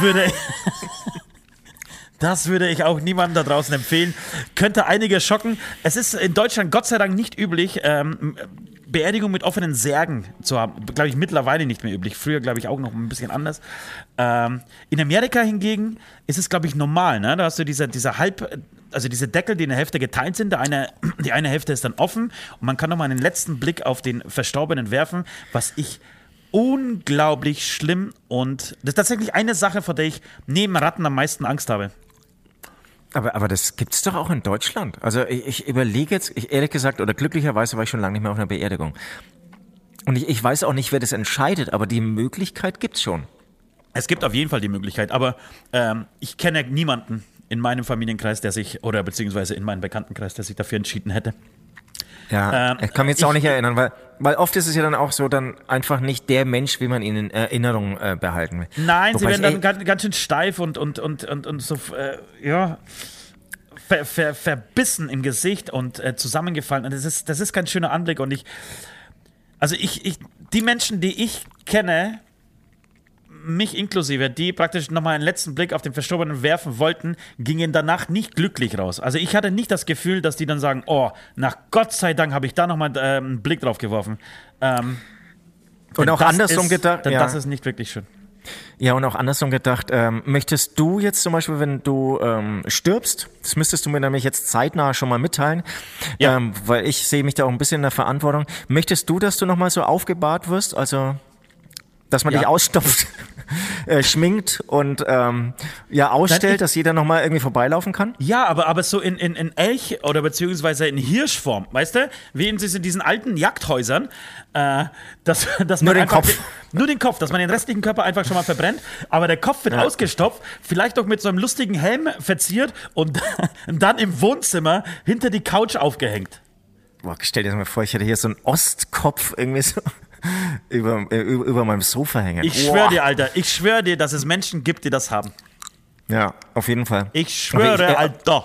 würde Das würde ich auch niemandem da draußen empfehlen. Könnte einige schocken. Es ist in Deutschland Gott sei Dank nicht üblich, ähm, Beerdigung mit offenen Särgen zu haben. Glaube ich mittlerweile nicht mehr üblich. Früher, glaube ich, auch noch ein bisschen anders. Ähm, in Amerika hingegen ist es, glaube ich, normal. Ne? Da hast du diese, diese halb, also diese Deckel, die in der Hälfte geteilt sind. Der eine, die eine Hälfte ist dann offen und man kann nochmal einen letzten Blick auf den Verstorbenen werfen, was ich unglaublich schlimm und das ist tatsächlich eine Sache, vor der ich neben Ratten am meisten Angst habe. Aber, aber das gibt's doch auch in Deutschland. Also ich, ich überlege jetzt, ich, ehrlich gesagt, oder glücklicherweise war ich schon lange nicht mehr auf einer Beerdigung. Und ich, ich weiß auch nicht, wer das entscheidet, aber die Möglichkeit gibt's schon. Es gibt auf jeden Fall die Möglichkeit, aber ähm, ich kenne niemanden in meinem Familienkreis, der sich, oder beziehungsweise in meinem Bekanntenkreis, der sich dafür entschieden hätte. Ja, Ähm, ich kann mich jetzt auch ich- nicht erinnern, weil, weil oft ist es ja dann auch so, dann einfach nicht der Mensch, wie man ihn in Erinnerung äh, behalten will. Nein, sie Wobei werden ich- dann ganz, ganz schön steif und, und, und, und, und so, äh, ja, ver, ver, verbissen im Gesicht und äh, zusammengefallen. Und das ist, das ist kein schöner Anblick. Und ich, also ich, ich, die Menschen, die ich kenne, mich inklusive, die praktisch nochmal einen letzten Blick auf den Verstorbenen werfen wollten, gingen danach nicht glücklich raus. Also ich hatte nicht das Gefühl, dass die dann sagen, oh, nach Gott sei Dank habe ich da nochmal äh, einen Blick drauf geworfen. Ähm, Und auch andersrum ist, gedacht. Denn Ja. das ist nicht wirklich schön. Ja, und auch andersrum gedacht, ähm, möchtest du jetzt zum Beispiel, wenn du ähm, stirbst, das müsstest du mir nämlich jetzt zeitnah schon mal mitteilen, Ja. ähm, weil ich sehe mich da auch ein bisschen in der Verantwortung. Möchtest du, dass du nochmal so aufgebahrt wirst, also dass man Ja. dich ausstopft, äh, schminkt und ähm, ja ausstellt, dass jeder nochmal irgendwie vorbeilaufen kann? Ja, aber, aber so in, in, in Elch oder beziehungsweise in Hirschform, weißt du? Wie in diesen, diesen alten Jagdhäusern, äh, dass, dass man Nur den Kopf. Den, nur den Kopf, dass man den restlichen Körper einfach schon mal verbrennt, aber der Kopf wird Ja. ausgestopft, vielleicht auch mit so einem lustigen Helm verziert und dann im Wohnzimmer hinter die Couch aufgehängt. Boah, stell dir das mal vor, ich hätte hier so einen Ostkopf irgendwie so über, äh, über, über meinem Sofa hängen. Ich schwöre dir, Alter, ich schwöre dir, dass es Menschen gibt, die das haben. Ja, auf jeden Fall. Ich schwöre, ich- äh, Alter.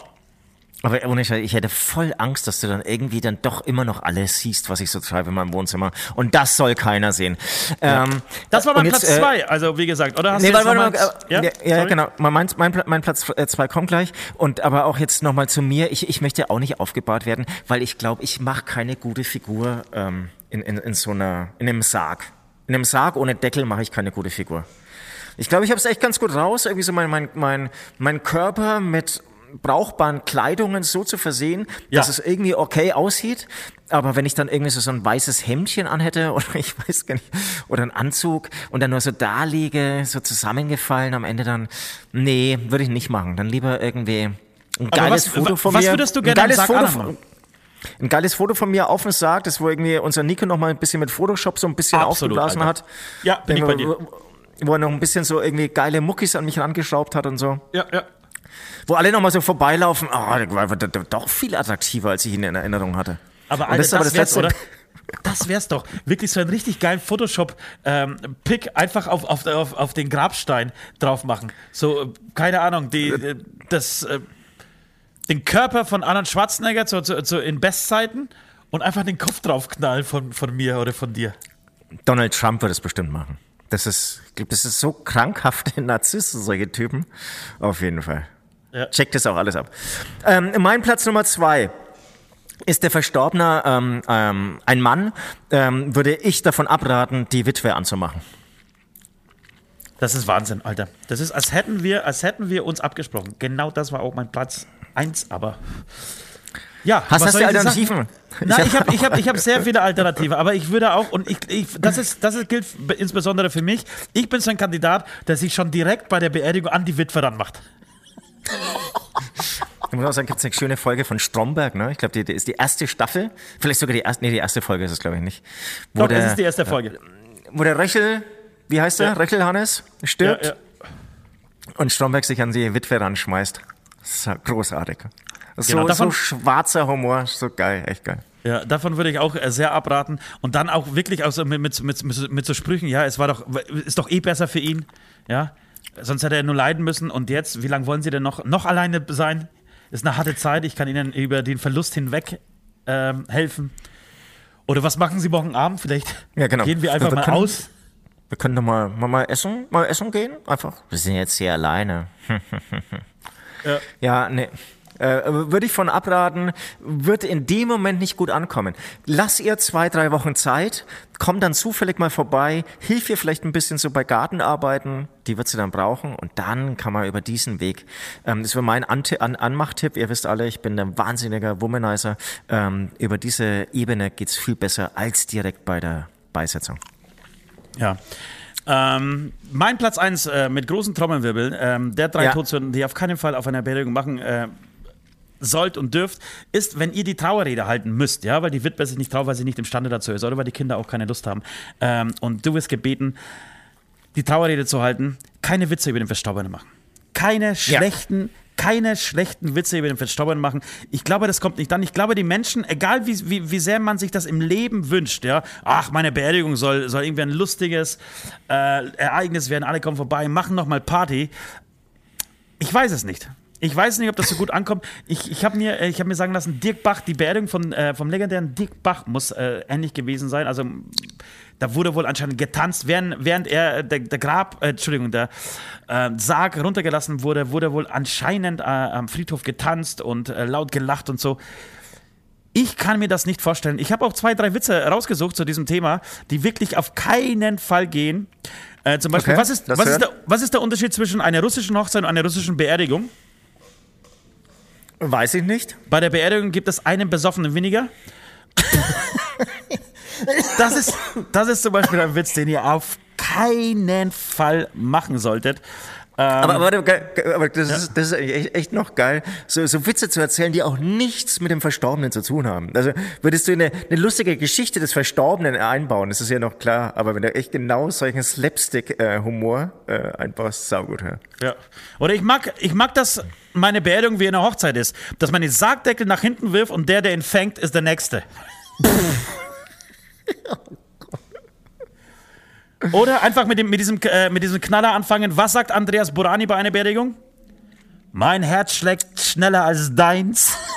Aber ohne Scheiß, ich hätte voll Angst, dass du dann irgendwie dann doch immer noch alles siehst, was ich so treibe in meinem Wohnzimmer. Und das soll keiner sehen. Ähm, Das war mein jetzt, Platz äh, zwei, also wie gesagt, oder? Hast Nee, du jetzt warte, warte, ja, ja, ja genau. Mein, mein, mein, Platz äh, zwei kommt gleich. Und aber auch jetzt nochmal zu mir. Ich, ich möchte auch nicht aufgebahrt werden, weil ich glaube, ich mache keine gute Figur ähm, in, in, in so einer, in einem Sarg. In einem Sarg ohne Deckel mache ich keine gute Figur. Ich glaube, ich habe es echt ganz gut raus, irgendwie so mein, mein, mein, mein Körper mit brauchbaren Kleidungen so zu versehen, Ja. dass es irgendwie okay aussieht. Aber wenn ich dann irgendwie so, so ein weißes Hemdchen anhätte oder ich weiß gar nicht, oder einen Anzug und dann nur so da liege, so zusammengefallen am Ende dann, nee, würde ich nicht machen. Dann lieber irgendwie ein geiles was- Foto von was mir. würdest du ein gerne am geiles Foto von, ein geiles Foto von mir auf dem Sarg, das wo irgendwie unser Nico noch mal ein bisschen mit Photoshop so ein bisschen Absolut, aufgeblasen Alter. hat. Ja, bin ich bei dir. Wo, er noch ein bisschen so irgendwie geile Muckis an mich rangeschraubt hat und so. Ja, ja. Wo alle noch mal so vorbeilaufen. Oh, der war doch viel attraktiver, als ich ihn in Erinnerung hatte. Aber Alter, das, ist aber das wär's, Letzte. oder? Das wär's doch. Wirklich so einen richtig geilen Photoshop-Pick einfach auf, auf, auf, auf den Grabstein drauf machen. So, äh, keine Ahnung, die, äh, das, äh, den Körper von Arnold Schwarzenegger zu, zu, zu, in Bestzeiten und einfach den Kopf draufknallen von, von mir oder von dir. Donald Trump wird es bestimmt machen. Das ist, das ist so krankhafte Narzissten, solche Typen. Auf jeden Fall. Ja. Checkt das auch alles ab. Ähm, mein Platz Nummer zwei ist der Verstorbene ähm, ähm, ein Mann, ähm, würde ich davon abraten, die Witwe anzumachen. Das ist Wahnsinn, Alter. Das ist, als hätten wir, als hätten wir uns abgesprochen. Genau das war auch mein Platz eins, aber. Ja, Hast- du Alternativen? Nein, ich habe ich hab, ich hab sehr viele Alternativen, aber ich würde auch, und ich, ich, das, ist, das gilt insbesondere für mich, ich bin so ein Kandidat, der sich schon direkt bei der Beerdigung an die Witwe ranmacht. Ich muss auch sagen, gibt es eine schöne Folge von Stromberg, ne? Ich glaube, die, die ist die erste Staffel, vielleicht sogar die erste, nee, die erste Folge ist es, glaube ich, nicht. Wo Doch, der, das ist die erste Folge. wo der Röchel, wie heißt der? Ja. Röchel Hannes, stirbt Ja, ja. und Stromberg sich an die Witwe ranschmeißt. Das ist ja großartig. So, Genau, davon- so schwarzer Humor, so geil, echt geil. Ja, davon würde ich auch äh, sehr abraten. Und dann auch wirklich auch so mit, mit, mit, mit, mit so Sprüchen, ja, es war doch, ist doch eh besser für ihn, ja. Sonst hätte er nur leiden müssen. Und jetzt, wie lange wollen Sie denn noch, noch alleine sein? Ist eine harte Zeit. Ich kann Ihnen über den Verlust hinweg ähm, helfen. Oder was machen Sie morgen Abend? Vielleicht Ja, genau. gehen wir einfach Wir mal können- aus. Wir können doch mal, mal, mal essen, mal essen gehen, einfach. Wir sind jetzt hier alleine. Ja. Ja, nee. Äh, würde ich von abraten, wird in dem Moment nicht gut ankommen. Lass ihr zwei, drei Wochen Zeit, komm dann zufällig mal vorbei, hilf ihr vielleicht ein bisschen so bei Gartenarbeiten, die wird sie dann brauchen und dann kann man über diesen Weg, ähm, das wäre mein An An Anmachtipp, ihr wisst alle, ich bin ein wahnsinniger Womanizer, ähm, über diese Ebene geht's viel besser als direkt bei der Beisetzung. Ja. Ähm, mein Platz 1 äh, mit großen Trommelwirbeln, ähm, der drei Ja. Todsünden, die ihr auf keinen Fall auf einer Beerdigung machen äh, sollt und dürft, ist, wenn ihr die Trauerrede halten müsst, ja, weil die Witwe sich nicht traut, weil sie nicht imstande dazu ist oder weil die Kinder auch keine Lust haben. Ähm, und du wirst gebeten, die Trauerrede zu halten, keine Witze über den Verstorbenen machen. Keine schlechten, keine schlechten Witze über den Verstorbenen machen. Ich glaube, das kommt nicht an. Ich glaube, die Menschen, egal wie, wie, wie sehr man sich das im Leben wünscht, ja, ach, meine Beerdigung soll, soll irgendwie ein lustiges äh, Ereignis werden, alle kommen vorbei, machen nochmal Party. Ich weiß es nicht. Ich weiß nicht, ob das so gut ankommt. Ich, ich habe mir, hab mir sagen lassen, Dirk Bach, die Beerdigung von, äh, vom legendären Dirk Bach muss äh, ähnlich gewesen sein. Also da wurde wohl anscheinend getanzt, während, während er äh, der, der Grab, äh, Entschuldigung, der äh, Sarg runtergelassen wurde, wurde wohl anscheinend äh, am Friedhof getanzt und äh, laut gelacht und so. Ich kann mir das nicht vorstellen. Ich habe auch zwei, drei Witze rausgesucht zu diesem Thema, die wirklich auf keinen Fall gehen. Äh, zum Beispiel, Okay, was, ist, was, ist der, was ist der Unterschied zwischen einer russischen Hochzeit und einer russischen Beerdigung? Weiß ich nicht. Bei der Beerdigung gibt es einen Besoffenen weniger. Das ist, das ist zum Beispiel ein Witz, den ihr auf keinen Fall machen solltet. Ähm, Aber, aber, aber das, ist, das ist echt, echt noch geil, so, so Witze zu erzählen, die auch nichts mit dem Verstorbenen zu tun haben. Also würdest du eine, eine lustige Geschichte des Verstorbenen einbauen, das ist ja noch klar. Aber wenn du echt genau solchen Slapstick-Humor äh, einbaust, saugut. Ja. Ja. Oder ich mag, ich mag, dass meine Beerdigung wie eine Hochzeit ist. Dass man den Sargdeckel nach hinten wirft und der, der ihn fängt, ist der Nächste. Oder einfach mit, dem, mit, diesem, äh, mit diesem Knaller anfangen. Was sagt Andreas Burani bei einer Beerdigung? Mein Herz schlägt schneller als deins.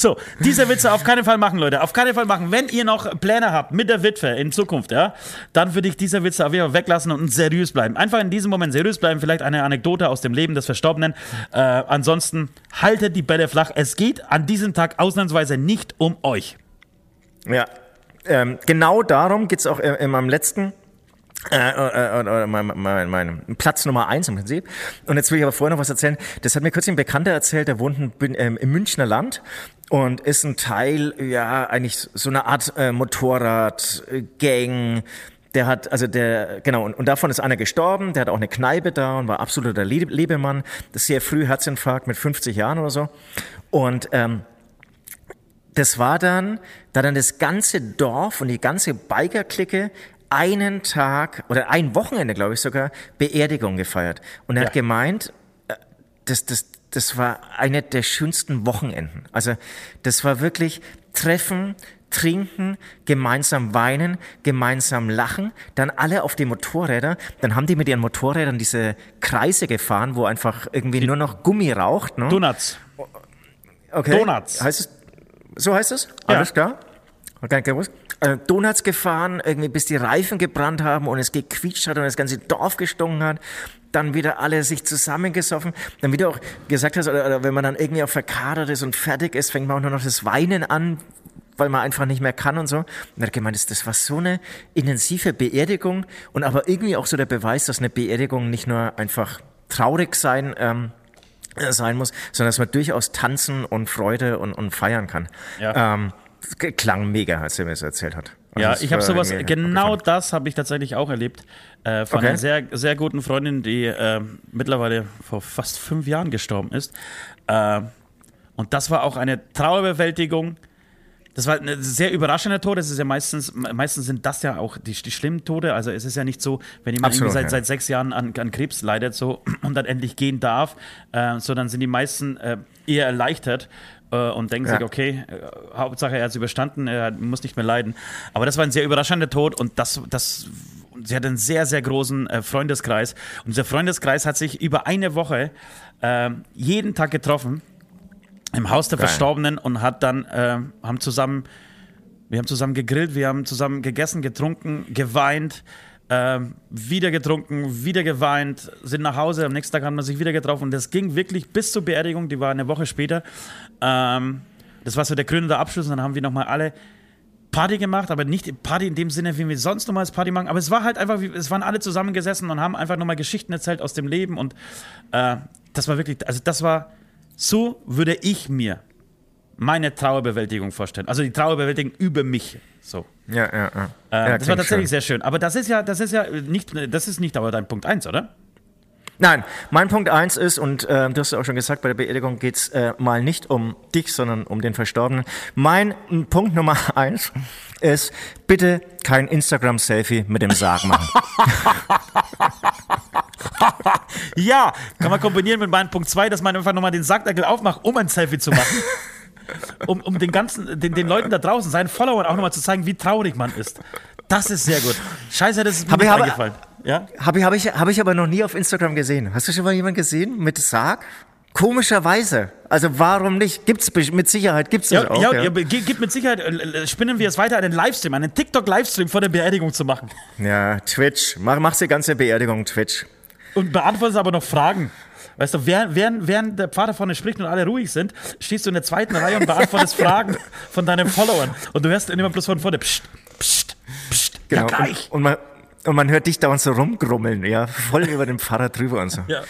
So, diese Witze auf keinen Fall machen, Leute. Auf keinen Fall machen. Wenn ihr noch Pläne habt mit der Witwe in Zukunft, ja, dann würde ich diese Witze auf jeden Fall weglassen und seriös bleiben. Einfach in diesem Moment seriös bleiben. Vielleicht eine Anekdote aus dem Leben des Verstorbenen. Äh, ansonsten haltet die Bälle flach. Es geht an diesem Tag ausnahmsweise nicht um euch. Ja, ähm, genau darum geht's auch äh, in meinem letzten äh, äh, äh, mein, mein, mein Platz Nummer eins im Prinzip. Und jetzt will ich aber vorher noch was erzählen. Das hat mir kürzlich ein Bekannter erzählt, der wohnt in, ähm, im Münchner Land und ist ein Teil, ja, eigentlich so eine Art äh, Motorrad-Gang. Der hat, also der, genau, und, und davon ist einer gestorben, der hat auch eine Kneipe da und war absoluter Lieb- Lebemann. Das ist sehr früh Herzinfarkt mit 50 Jahren oder so. Und ähm, das war dann, da dann das ganze Dorf und die ganze Biker-Clique einen Tag oder ein Wochenende, glaube ich sogar, Beerdigung gefeiert. Und er hat Ja. gemeint, äh, das, das, das war eine der schönsten Wochenenden. Also das war wirklich Treffen, Trinken, gemeinsam weinen, gemeinsam lachen, dann alle auf die Motorräder. Dann haben die mit ihren Motorrädern diese Kreise gefahren, wo einfach irgendwie nur noch Gummi raucht. Ne? Donuts. Okay. Donuts. Heißt es, so heißt es? Ja. Alles klar? Nicht gewusst. Äh, Donuts gefahren, irgendwie bis die Reifen gebrannt haben und es gequietscht hat und das ganze Dorf gestunken hat. Dann wieder alle sich zusammengesoffen. Dann wieder auch gesagt hast, oder, oder wenn man dann irgendwie auch verkadert ist und fertig ist, fängt man auch nur noch das Weinen an, weil man einfach nicht mehr kann und so. Und er hat gemeint, das, das war so eine intensive Beerdigung und aber irgendwie auch so der Beweis, dass eine Beerdigung nicht nur einfach traurig sein ähm, äh, sein muss, sondern dass man durchaus tanzen und Freude und, und feiern kann. Ja. Ähm, klang mega, als er mir das erzählt hat. Also Ja, ich habe sowas, genau abgefahren. das habe ich tatsächlich auch erlebt. Äh, von Okay. einer sehr, sehr guten Freundin, die äh, mittlerweile vor fast fünf Jahren gestorben ist. Äh, und das war auch eine Trauerbewältigung. Das war ein sehr überraschender Tod. Es ist ja meistens, meistens sind das ja auch die, die schlimmen Tode. Also es ist ja nicht so, wenn jemand Absolut, seit, ja. seit sechs Jahren an, an Krebs leidet so, und dann endlich gehen darf, äh, so dann sind die meisten äh, eher erleichtert äh, und denken Ja. sich, okay, äh, Hauptsache er hat es überstanden, er muss nicht mehr leiden. Aber das war ein sehr überraschender Tod und das, das sie hat einen sehr, sehr großen äh, Freundeskreis. Und dieser Freundeskreis hat sich über eine Woche äh, jeden Tag getroffen im Haus der Geil. Verstorbenen und hat dann, äh, haben zusammen, wir haben zusammen gegrillt, wir haben zusammen gegessen, getrunken, geweint. ähm, wieder getrunken, wieder geweint, sind nach Hause, am nächsten Tag haben wir sich wieder getroffen und das ging wirklich bis zur Beerdigung, die war eine Woche später. Ähm, das war so der krönende Abschluss und dann haben wir nochmal alle Party gemacht, aber nicht Party in dem Sinne, wie wir sonst nochmals Party machen, aber es war halt einfach, es waren alle zusammengesessen und haben einfach nochmal Geschichten erzählt aus dem Leben und äh, das war wirklich, also das war, so würde ich mir meine Trauerbewältigung vorstellen. Also die Trauerbewältigung über mich. So. Ja, ja, ja. Äh, ja das war tatsächlich schön. sehr schön. Aber das ist ja, das ist ja nicht, das ist nicht aber dein Punkt 1, oder? Nein, mein Punkt eins ist, und äh, du hast ja auch schon gesagt, bei der Beerdigung geht's äh, mal nicht um dich, sondern um den Verstorbenen. Mein Punkt Nummer eins ist, bitte kein Instagram-Selfie mit dem Sarg machen. Ja, kann man kombinieren mit meinem Punkt 2, dass man einfach nochmal den Sackdeckel aufmacht, um ein Selfie zu machen. Um, um den ganzen, den, den Leuten da draußen, seinen Followern auch nochmal zu zeigen, wie traurig man ist. Das ist sehr gut. Scheiße, das ist mir Hab nicht ich eingefallen. Ja? Habe ich, hab ich, hab ich aber noch nie auf Instagram gesehen. Hast du schon mal jemanden gesehen mit Sarg? Komischerweise. Also warum nicht? Gibt's mit Sicherheit gibt's das Ja, auch. ja, Ja, ja. Gibt mit Sicherheit, äh, äh, spinnen wir es weiter, einen Livestream, einen TikTok-Livestream vor der Beerdigung zu machen. ja Twitch. Mach, machst die ganze Beerdigung Twitch. Und beantwortest aber noch Fragen. Weißt du, während, während, während der Pfarrer vorne spricht und alle ruhig sind, stehst du in der zweiten Reihe und beantwortest Fragen von deinen Followern. Und du hörst immer bloß von vorne, pst, pst, pst, ja Genau. gleich. Und, und, man, und man hört dich dauernd so rumgrummeln, ja, voll über den Pfarrer drüber und so. Ja,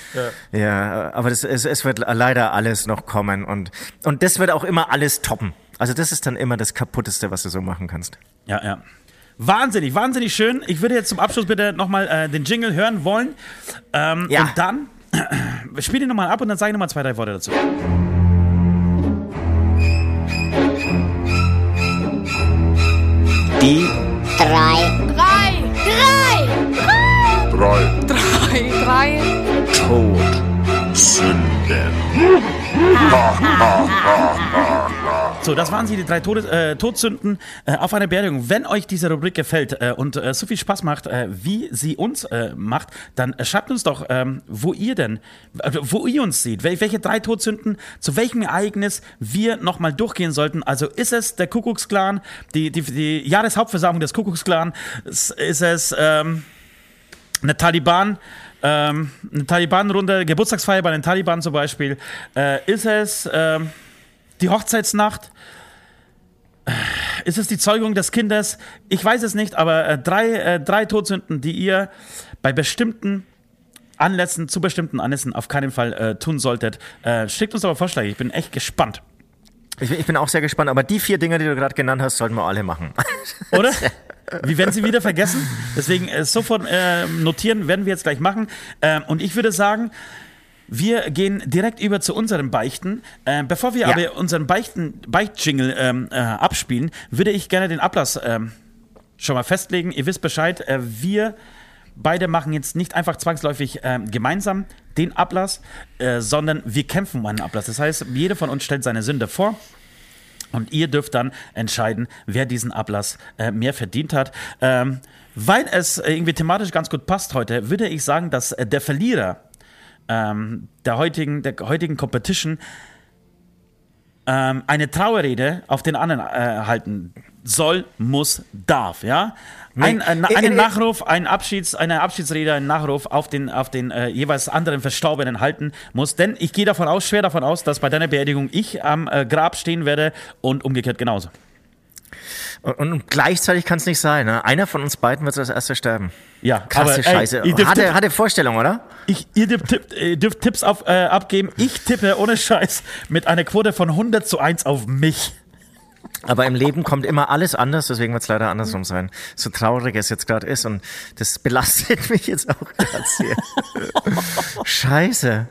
ja. Ja, aber das, es, es wird leider alles noch kommen und, und das wird auch immer alles toppen. Also das ist dann immer das Kaputteste, was du so machen kannst. Ja, ja. Wahnsinnig, wahnsinnig schön. Ich würde jetzt zum Abschluss bitte nochmal äh, den Jingle hören wollen. Ähm, Ja. Und dann spiele ihn nochmal ab und dann sage ich nochmal zwei, drei Worte dazu. Die Drei. Drei. Drei Drei. Drei. Todsünden. So, das waren sie, die drei Todes äh, Todsünden äh, auf einer Beerdigung. Wenn euch diese Rubrik gefällt äh, und äh, so viel Spaß macht, äh, wie sie uns äh, macht, dann äh, schreibt uns doch, ähm, wo ihr denn, äh, wo ihr uns seht, wel welche drei Todsünden, zu welchem Ereignis wir nochmal durchgehen sollten. Also ist es der Kuckucksklan, die, die, die Jahreshauptversammlung des Kuckucksklan, ist, ist es ähm, eine Taliban, ähm, eine Taliban-Runde, Geburtstagsfeier bei den Taliban zum Beispiel, äh, ist es ähm, die Hochzeitsnacht, Äh, ist es die Zeugung des Kindes? Ich weiß es nicht, aber äh, drei, äh, drei Todsünden, die ihr bei bestimmten Anlässen, zu bestimmten Anlässen auf keinen Fall äh, tun solltet. Äh, schickt uns aber Vorschläge, ich bin echt gespannt. Ich, ich bin auch sehr gespannt, aber die vier Dinge, die du gerade genannt hast, sollten wir alle machen. Oder? Wir werden sie wieder vergessen. Deswegen äh, sofort äh, notieren, werden wir jetzt gleich machen. Ähm, und ich würde sagen, wir gehen direkt über zu unseren Beichten. Äh, bevor wir Ja. aber unseren Beichten, Beichtjingle ähm, äh, abspielen, würde ich gerne den Ablass ähm, schon mal festlegen. Ihr wisst Bescheid, äh, wir beide machen jetzt nicht einfach zwangsläufig ähm, gemeinsam den Ablass, äh, sondern wir kämpfen um einen Ablass. Das heißt, jeder von uns stellt seine Sünde vor. Und ihr dürft dann entscheiden, wer diesen Ablass äh, mehr verdient hat. Ähm, weil es äh, irgendwie thematisch ganz gut passt heute, würde ich sagen, dass äh, der Verlierer ähm, der, heutigen, der heutigen Competition ähm, eine Trauerrede auf den anderen äh, halten soll, muss, darf, ja? Ein, ein, Nee, einen äh, äh, Nachruf, ein Abschieds, eine Abschiedsrede, einen Nachruf auf den, auf den äh, jeweils anderen Verstorbenen halten muss. Denn ich gehe davon aus, schwer davon aus, dass bei deiner Beerdigung ich am äh, Grab stehen werde und umgekehrt genauso. Und, und gleichzeitig kann es nicht sein. Ne? Einer von uns beiden wird als erster sterben. Ja, Krasse aber, ey, Scheiße. dürft hatte, Tipp- hatte Vorstellung, oder? Ich, ihr dürft, Tipp, dürft Tipps auf, äh, abgeben. Ich tippe ohne Scheiß mit einer Quote von 100 zu 1 auf mich. Aber im Leben kommt immer alles anders, deswegen wird es leider andersrum sein. So traurig es jetzt gerade ist und das belastet mich jetzt auch gerade sehr. Scheiße.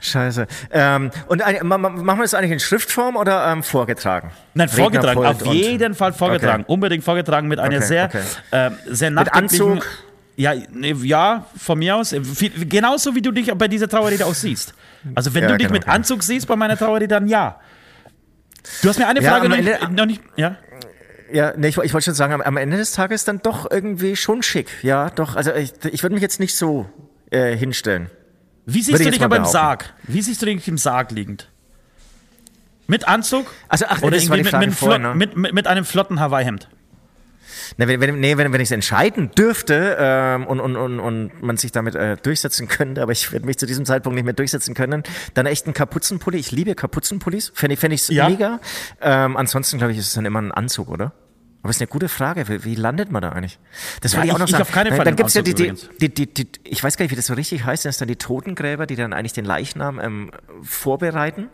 Scheiße. Ähm, und ein, ma- ma- machen wir das eigentlich in Schriftform oder ähm, vorgetragen? Nein, vorgetragen, auf und- jeden Fall vorgetragen. Okay. Unbedingt vorgetragen mit einer Okay, sehr, okay. äh, sehr nachdenklichen... Anzug? Ja, nee, ja, von mir aus. Genauso wie du dich bei dieser Trauerrede auch siehst. Also wenn Ja, du dich genau, mit. Anzug siehst bei meiner Trauerrede, dann ja. Du hast mir eine Ja, Frage am noch, nicht, Ende- noch nicht... Ja? Ja, nee, ich, ich wollte schon sagen, am, am Ende des Tages dann doch irgendwie schon schick. Ja, doch. Also ich, ich würde mich jetzt nicht so äh, hinstellen. Wie siehst Würde du ich dich aber im. Sarg? Wie siehst du dich im Sarg liegend? Mit Anzug? Also, ach, Oder das war die Frage mit, ne? mit, mit, mit einem flotten Hawaii-Hemd? Na, wenn, wenn, nee, wenn, wenn ich es entscheiden dürfte ähm, und, und, und, und man sich damit äh, durchsetzen könnte, aber ich werde mich zu diesem Zeitpunkt nicht mehr durchsetzen können, dann echt ein Kapuzenpulli. Ich liebe Kapuzenpullis. Fände ich fänd ich's Ja. mega. Ähm, ansonsten, glaube ich, ist es dann immer ein Anzug, oder? Aber ist eine gute Frage. Wie, wie landet man da eigentlich? Das Ja, will ich auch noch ich sagen. auf keinen Dann- Fall Dann im gibt's ja die, die, die, die, die, ich weiß gar nicht, wie das so richtig heißt, das sind dann die Totengräber, die dann eigentlich den Leichnam ähm, vorbereiten.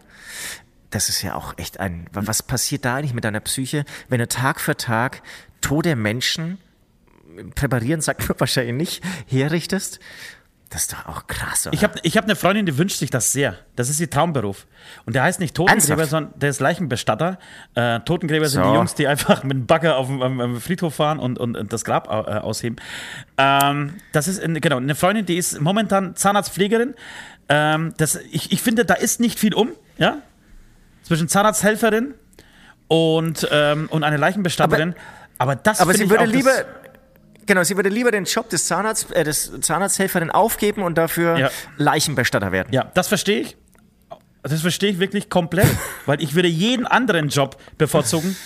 Das ist ja auch echt ein, was passiert da eigentlich mit deiner Psyche, wenn du Tag für Tag tote Menschen präparieren, sagt man wahrscheinlich nicht, herrichtest? Das ist doch auch krass, oder? Ich habe ich hab eine Freundin, die wünscht sich das sehr. Das ist ihr Traumberuf. Und der heißt nicht Totengräber, Ernsthaft? sondern der ist Leichenbestatter. Äh, Totengräber sind So. die Jungs, die einfach mit dem Bagger auf dem, Friedhof fahren und, und, und das Grab äh, ausheben. Ähm, das ist, eine- genau, eine Freundin, die ist momentan Zahnarztpflegerin. Ähm, das, ich, ich finde, da ist nicht viel um, ja? Zwischen Zahnarzthelferin und, ähm, und eine Leichenbestatterin. Aber, das Aber sie ich würde lieber, genau, sie würde lieber den Job des Zahnarzt, äh, des Zahnarzthelferin aufgeben und dafür Ja. Leichenbestatter werden. Ja, das verstehe ich. Das verstehe ich wirklich komplett, weil ich würde jeden anderen Job bevorzugen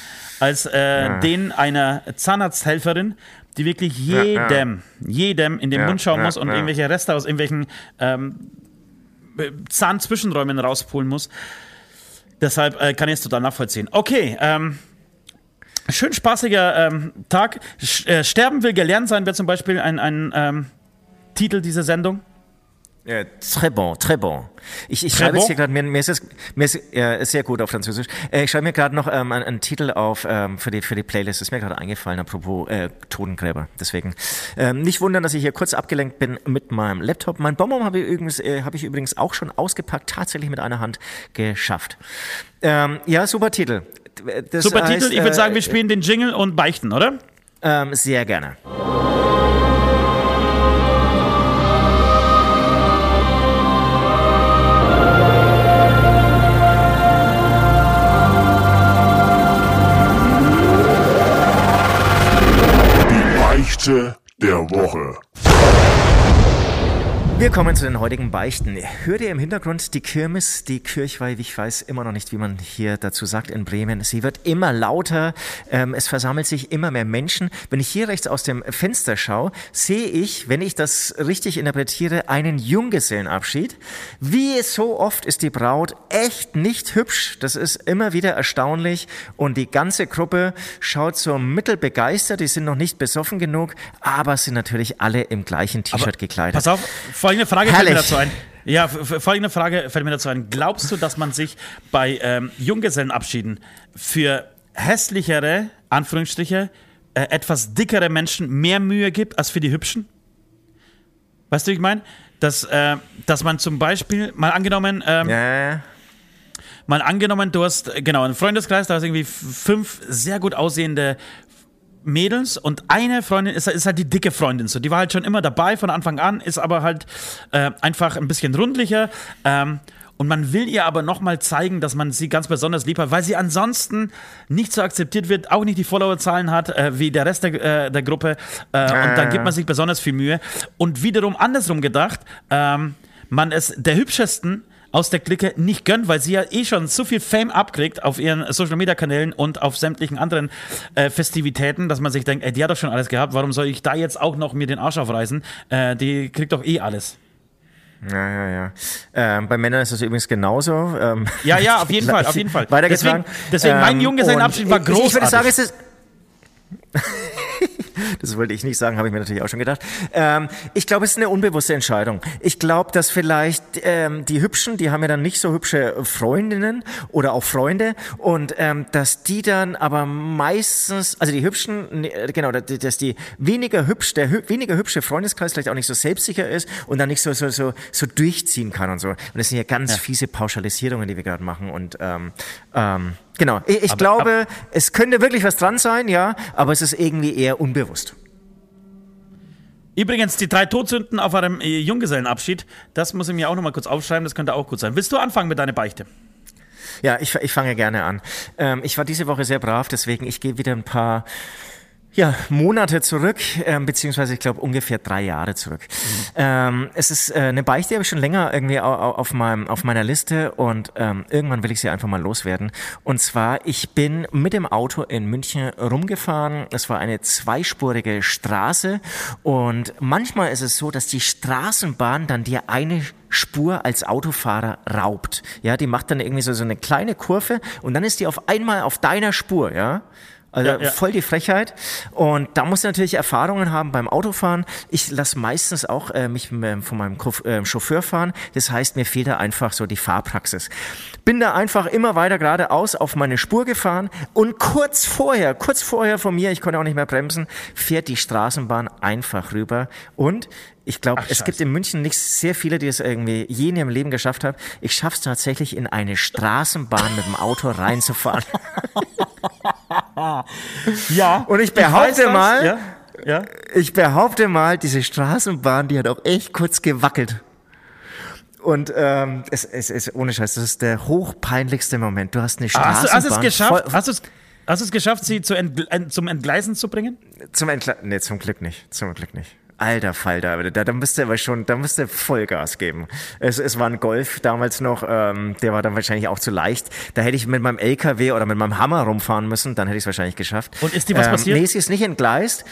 als äh, den einer Zahnarzthelferin, die wirklich jedem, jedem in den Ja, Mund schauen ja, muss und ja. irgendwelche Reste aus irgendwelchen ähm, äh, Zahnzwischenräumen rauspulen muss. Deshalb äh, kann ich es total nachvollziehen. Okay, ähm, schön spaßiger ähm, Tag. Sch äh, Sterben will gelernt sein, wäre zum Beispiel ein, ein ähm, Titel dieser Sendung. Äh, très bon, très bon. Ich, ich schreibe jetzt bon? hier gerade, mir, mir ist es mir ist, ja, ist sehr gut auf Französisch. Äh, ich schreibe mir gerade noch ähm, einen, einen Titel auf ähm, für, die, für die Playlist. Ist mir gerade eingefallen, apropos äh, Totengräber. Deswegen ähm, nicht wundern, dass ich hier kurz abgelenkt bin mit meinem Laptop. Mein Bonbon habe ich, übrigens, äh, habe ich übrigens auch schon ausgepackt, tatsächlich mit einer Hand geschafft. Ähm, ja, super Titel. Das Super heißt, Titel. Ich würde äh, sagen, wir spielen den Jingle und beichten, oder? Ähm, sehr gerne. Die Beichte der Woche. Wir kommen zu den heutigen Beichten. Hört ihr im Hintergrund die Kirmes, die Kirchweih, ich weiß immer noch nicht, wie man hier dazu sagt in Bremen. Sie wird immer lauter, ähm, es versammelt sich immer mehr Menschen. Wenn ich hier rechts aus dem Fenster schaue, sehe ich, wenn ich das richtig interpretiere, einen Junggesellenabschied. Wie so oft ist die Braut echt nicht hübsch. Das ist immer wieder erstaunlich. Und die ganze Gruppe schaut so mittelbegeistert. Die sind noch nicht besoffen genug, aber sind natürlich alle im gleichen T-Shirt gekleidet. Pass auf, folgende Frage fällt mir Herrlich. dazu ein. Ja, folgende Frage fällt mir dazu ein. Glaubst du, dass man sich bei ähm, Junggesellenabschieden für hässlichere, Anführungsstriche, äh, etwas dickere Menschen mehr Mühe gibt als für die hübschen? Weißt du, wie ich meine? Dass, äh, dass man zum Beispiel, mal angenommen, ähm, Ja, mal angenommen, du hast, äh, genau, einen Freundeskreis, da hast irgendwie fünf sehr gut aussehende Mädels und eine Freundin ist, ist halt die dicke Freundin. So, die war halt schon immer dabei von Anfang an, ist aber halt äh, einfach ein bisschen rundlicher. Ähm, und man will ihr aber nochmal zeigen, dass man sie ganz besonders lieb hat, weil sie ansonsten nicht so akzeptiert wird, auch nicht die Followerzahlen hat äh, wie der Rest der, äh, der Gruppe. Äh, und dann gibt man sich besonders viel Mühe. Und wiederum andersrum gedacht, ähm, man es der hübschesten aus der Clique nicht gönnt, weil sie ja eh schon so viel Fame abkriegt auf ihren Social Media Kanälen und auf sämtlichen anderen äh, Festivitäten, dass man sich denkt, ey, die hat doch schon alles gehabt, warum soll ich da jetzt auch noch mir den Arsch aufreißen? Äh, die kriegt doch eh alles. ja, ja. ja. Ähm, bei Männern ist das übrigens genauso. Ähm, Ja, ja, auf jeden Fall, auf jeden Fall. Deswegen- deswegen mein Ähm, Junggesellenabschied und war ich- Ich würde großartig. sagen, es ist. Das wollte ich nicht sagen, habe ich mir natürlich auch schon gedacht. Ähm, ich glaube, es ist eine unbewusste Entscheidung. Ich glaube, dass vielleicht ähm, die Hübschen, die haben ja dann nicht so hübsche Freundinnen oder auch Freunde und ähm, dass die dann aber meistens, also die Hübschen, ne, genau, dass die weniger hübsch, der hü weniger hübsche Freundeskreis vielleicht auch nicht so selbstsicher ist und dann nicht so so so, so durchziehen kann und so. Und das sind ja ganz fiese Pauschalisierungen, die wir gerade machen und ähm, ähm, Genau, ich, ich glaube, es könnte wirklich was dran sein, ja, aber es ist irgendwie eher unbewusst. Übrigens, die drei Todsünden auf einem äh, Junggesellenabschied, das muss ich mir auch nochmal kurz aufschreiben, das könnte auch gut sein. Willst du anfangen mit deiner Beichte? Ja, ich, ich fange gerne an. Ähm, ich war diese Woche sehr brav, deswegen ich gehe wieder ein paar ja, Monate zurück, ähm, beziehungsweise ich glaube ungefähr drei Jahre zurück. Mhm. Ähm, es ist äh, eine Beichte, die habe ich schon länger irgendwie auf, auf, meinem, auf meiner Liste und ähm, irgendwann will ich sie einfach mal loswerden. Und zwar, ich bin mit dem Auto in München rumgefahren. Es war eine zweispurige Straße und manchmal ist es so, dass die Straßenbahn dann dir eine Spur als Autofahrer raubt. Ja, die macht dann irgendwie so, so eine kleine Kurve und dann ist die auf einmal auf deiner Spur, ja. Also ja, ja. voll die Frechheit. Und da muss natürlich Erfahrungen haben beim Autofahren. Ich lasse meistens auch äh, mich von meinem äh, Chauffeur fahren. Das heißt, mir fehlt da einfach so die Fahrpraxis. Bin da einfach immer weiter geradeaus auf meine Spur gefahren und kurz vorher, kurz vorher von mir, ich konnte auch nicht mehr bremsen, fährt die Straßenbahn einfach rüber und ich glaube, es Scheiße. gibt in München nicht sehr viele, die es irgendwie je in ihrem Leben geschafft haben. Ich schaffe es tatsächlich, in eine Straßenbahn mit dem Auto reinzufahren. ja. Und ich behaupte ich mal, ja, ja. ich behaupte mal, diese Straßenbahn, die hat auch echt kurz gewackelt. Und ähm, es, es ist ohne Scheiß, das ist der hochpeinlichste Moment. Du hast eine Straßenbahn. Hast du, hast es geschafft? Hast du es Hast du es geschafft, sie zu entgle zum Entgleisen zu bringen? Zum Entgleisen? Nee, zum Glück nicht. Zum Glück nicht. Alter Falter, da, da müsste aber schon, da müsste Vollgas geben. Es, es war ein Golf damals noch, ähm, der war dann wahrscheinlich auch zu leicht. Da hätte ich mit meinem LKW oder mit meinem Hammer rumfahren müssen, dann hätte ich es wahrscheinlich geschafft. Und ist dir was ähm, passiert? Nee, sie ist nicht entgleist.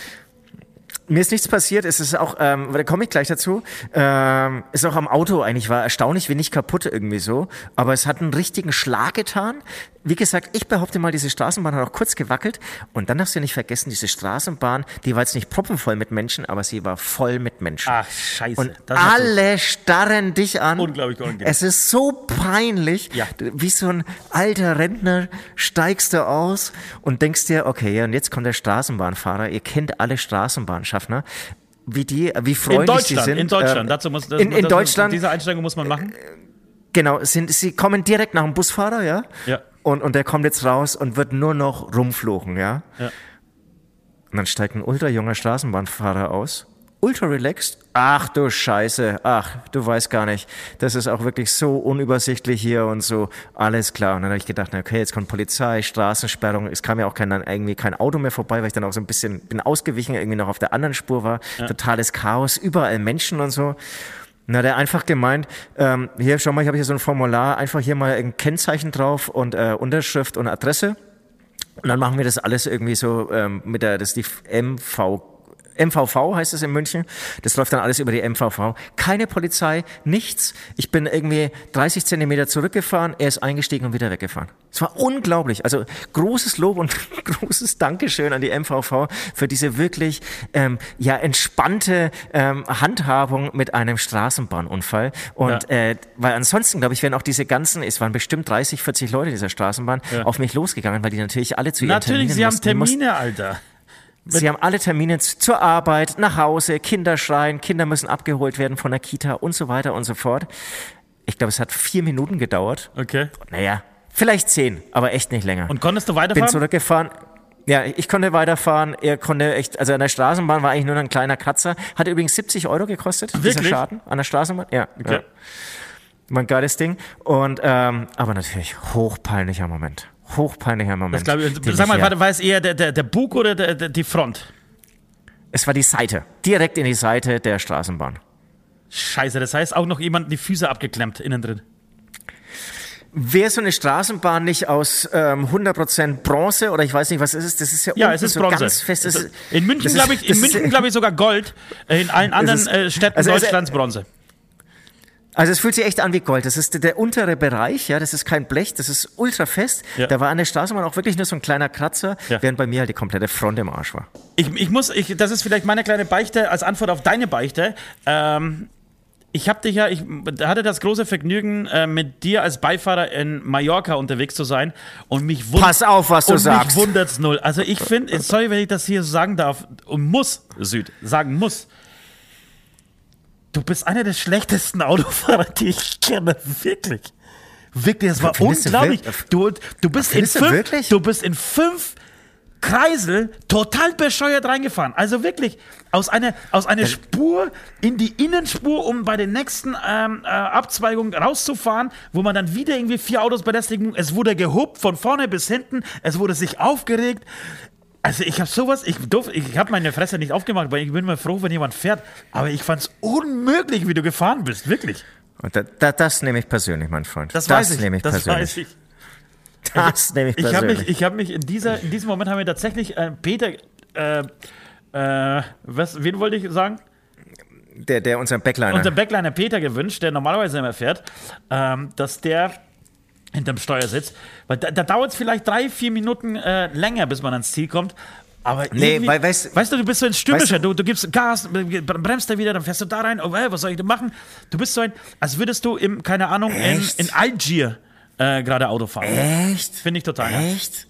Mir ist nichts passiert, es ist auch, ähm, da komme ich gleich dazu, ähm, ist auch am Auto eigentlich, war erstaunlich wenig kaputt irgendwie so, aber es hat einen richtigen Schlag getan. Wie gesagt, ich behaupte mal, diese Straßenbahn hat auch kurz gewackelt und dann darfst du nicht vergessen, diese Straßenbahn, die war jetzt nicht proppenvoll mit Menschen, aber sie war voll mit Menschen. Ach, scheiße. Und alle starren dich an. Unglaublich unangenehm. Es ist so peinlich. Ja. Wie so ein alter Rentner steigst du aus und denkst dir, okay, und jetzt kommt der Straßenbahnfahrer. Ihr kennt alle Straßenbahnschaffner wie die, wie freundlich sie sind. In Deutschland, ähm, dazu muss das, in, in das, Deutschland. Diese Einstellung muss man machen. Genau, sind, sie kommen direkt nach dem Busfahrer, ja? Ja. Und, und der kommt jetzt raus und wird nur noch rumflogen, ja? Ja. Und dann steigt ein ultra junger Straßenbahnfahrer aus. Ultra relaxed. Ach du Scheiße. Ach, du weißt gar nicht. Das ist auch wirklich so unübersichtlich hier und so. Alles klar. Und dann habe ich gedacht, okay, jetzt kommt Polizei, Straßensperrung. Es kam ja auch kein, irgendwie kein Auto mehr vorbei, weil ich dann auch so ein bisschen bin ausgewichen, irgendwie noch auf der anderen Spur war. Ja. Totales Chaos, überall Menschen und so. Na, der einfach gemeint, ähm, hier, schau mal, ich habe hier so ein Formular, einfach hier mal ein Kennzeichen drauf und äh, Unterschrift und Adresse. Und dann machen wir das alles irgendwie so ähm, mit der, das ist die MV MVV heißt es in München. Das läuft dann alles über die MVV. Keine Polizei, nichts. Ich bin irgendwie 30 Zentimeter zurückgefahren, er ist eingestiegen und wieder weggefahren. Es war unglaublich. Also großes Lob und großes Dankeschön an die MVV für diese wirklich ähm, ja entspannte ähm, Handhabung mit einem Straßenbahnunfall. Und ja. äh, weil ansonsten, glaube ich, wären auch diese ganzen, es waren bestimmt 30, 40 Leute dieser Straßenbahn, ja. auf mich losgegangen, weil die natürlich alle zu ihren Natürlich, Terminen sie haben Termine, Alter. Sie haben alle Termine zur Arbeit, nach Hause, Kinder schreien, Kinder müssen abgeholt werden von der Kita und so weiter und so fort. Ich glaube, es hat vier Minuten gedauert. Okay. Naja, vielleicht zehn, aber echt nicht länger. Und konntest du weiterfahren? Bin zurückgefahren. Ja, ich konnte weiterfahren. Er konnte echt, also an der Straßenbahn war eigentlich nur ein kleiner Kratzer. Hat übrigens 70 Euro gekostet, Wirklich? dieser Schaden an der Straßenbahn. Ja. Okay. Ja. Mein geiles Ding. Und, ähm, aber natürlich hochpeinlicher Moment hochpeinlicher Moment. Das ich, sag mal, war, war es eher der, der, der Bug oder der, der, die Front? Es war die Seite. Direkt in die Seite der Straßenbahn. Scheiße, das heißt auch noch jemand die Füße abgeklemmt innen drin. Wäre so eine Straßenbahn nicht aus ähm, 100% Bronze oder ich weiß nicht, was ist es? Das ist ja, ja es ist so Bronze. ganz fest. in München, glaube ich, in München, glaube ich, sogar Gold. In allen anderen ist, äh, Städten also, Deutschlands Bronze. Also es fühlt sich echt an wie Gold. Das ist der, der untere Bereich, ja, das ist kein Blech, das ist ultra fest. Ja. Da war an der Straßenbahn auch wirklich nur so ein kleiner Kratzer, ja. während bei mir halt die komplette Front im Arsch war. Ich, ich muss, ich, das ist vielleicht meine kleine Beichte als Antwort auf deine Beichte. Ähm, ich habe dich ja, ich hatte das große Vergnügen, äh, mit dir als Beifahrer in Mallorca unterwegs zu sein und mich wundert. Pass auf, was du und sagst. Mich wundert's null. Also ich finde, sorry, wenn ich das hier so sagen darf und muss, Süd, sagen muss. Du bist einer der schlechtesten Autofahrer, die ich kenne. Wirklich. Wirklich, das war Findest unglaublich. Du, du, bist in fünf, du, du bist in fünf Kreisel total bescheuert reingefahren. Also wirklich aus einer, aus einer Spur in die Innenspur, um bei den nächsten ähm, äh, Abzweigungen rauszufahren, wo man dann wieder irgendwie vier Autos belästigen. Es wurde gehobt von vorne bis hinten. Es wurde sich aufgeregt. Also ich habe sowas, ich durf, ich habe meine Fresse nicht aufgemacht, weil ich bin immer froh, wenn jemand fährt. Aber ich fand es unmöglich, wie du gefahren bist, wirklich. Und da, da, das nehme ich persönlich, mein Freund. Das, weiß ich. nehme ich das persönlich. weiß ich. Das nehme ich Ich habe persönlich. mich, ich habe mich in dieser, in diesem Moment haben wir tatsächlich äh, Peter, äh, äh, was, wen wollte ich sagen? der, der unseren Backliner. Unser Backliner Peter gewünscht, der normalerweise immer fährt, ähm, dass der hinterm Steuer sitzt. Weil da, da dauert es vielleicht drei, vier Minuten äh, länger, bis man ans Ziel kommt. Aber Nee, weil, weißt- weißt du, du bist so ein Stürmischer. weißt du, du gibst Gas, bremst da wieder, dann fährst du da rein. Oh, ey, was soll ich denn machen? Du bist so ein, als würdest du im, keine Ahnung, in, in Algier äh, gerade Auto fahren. Echt? Finde ich total. Echt?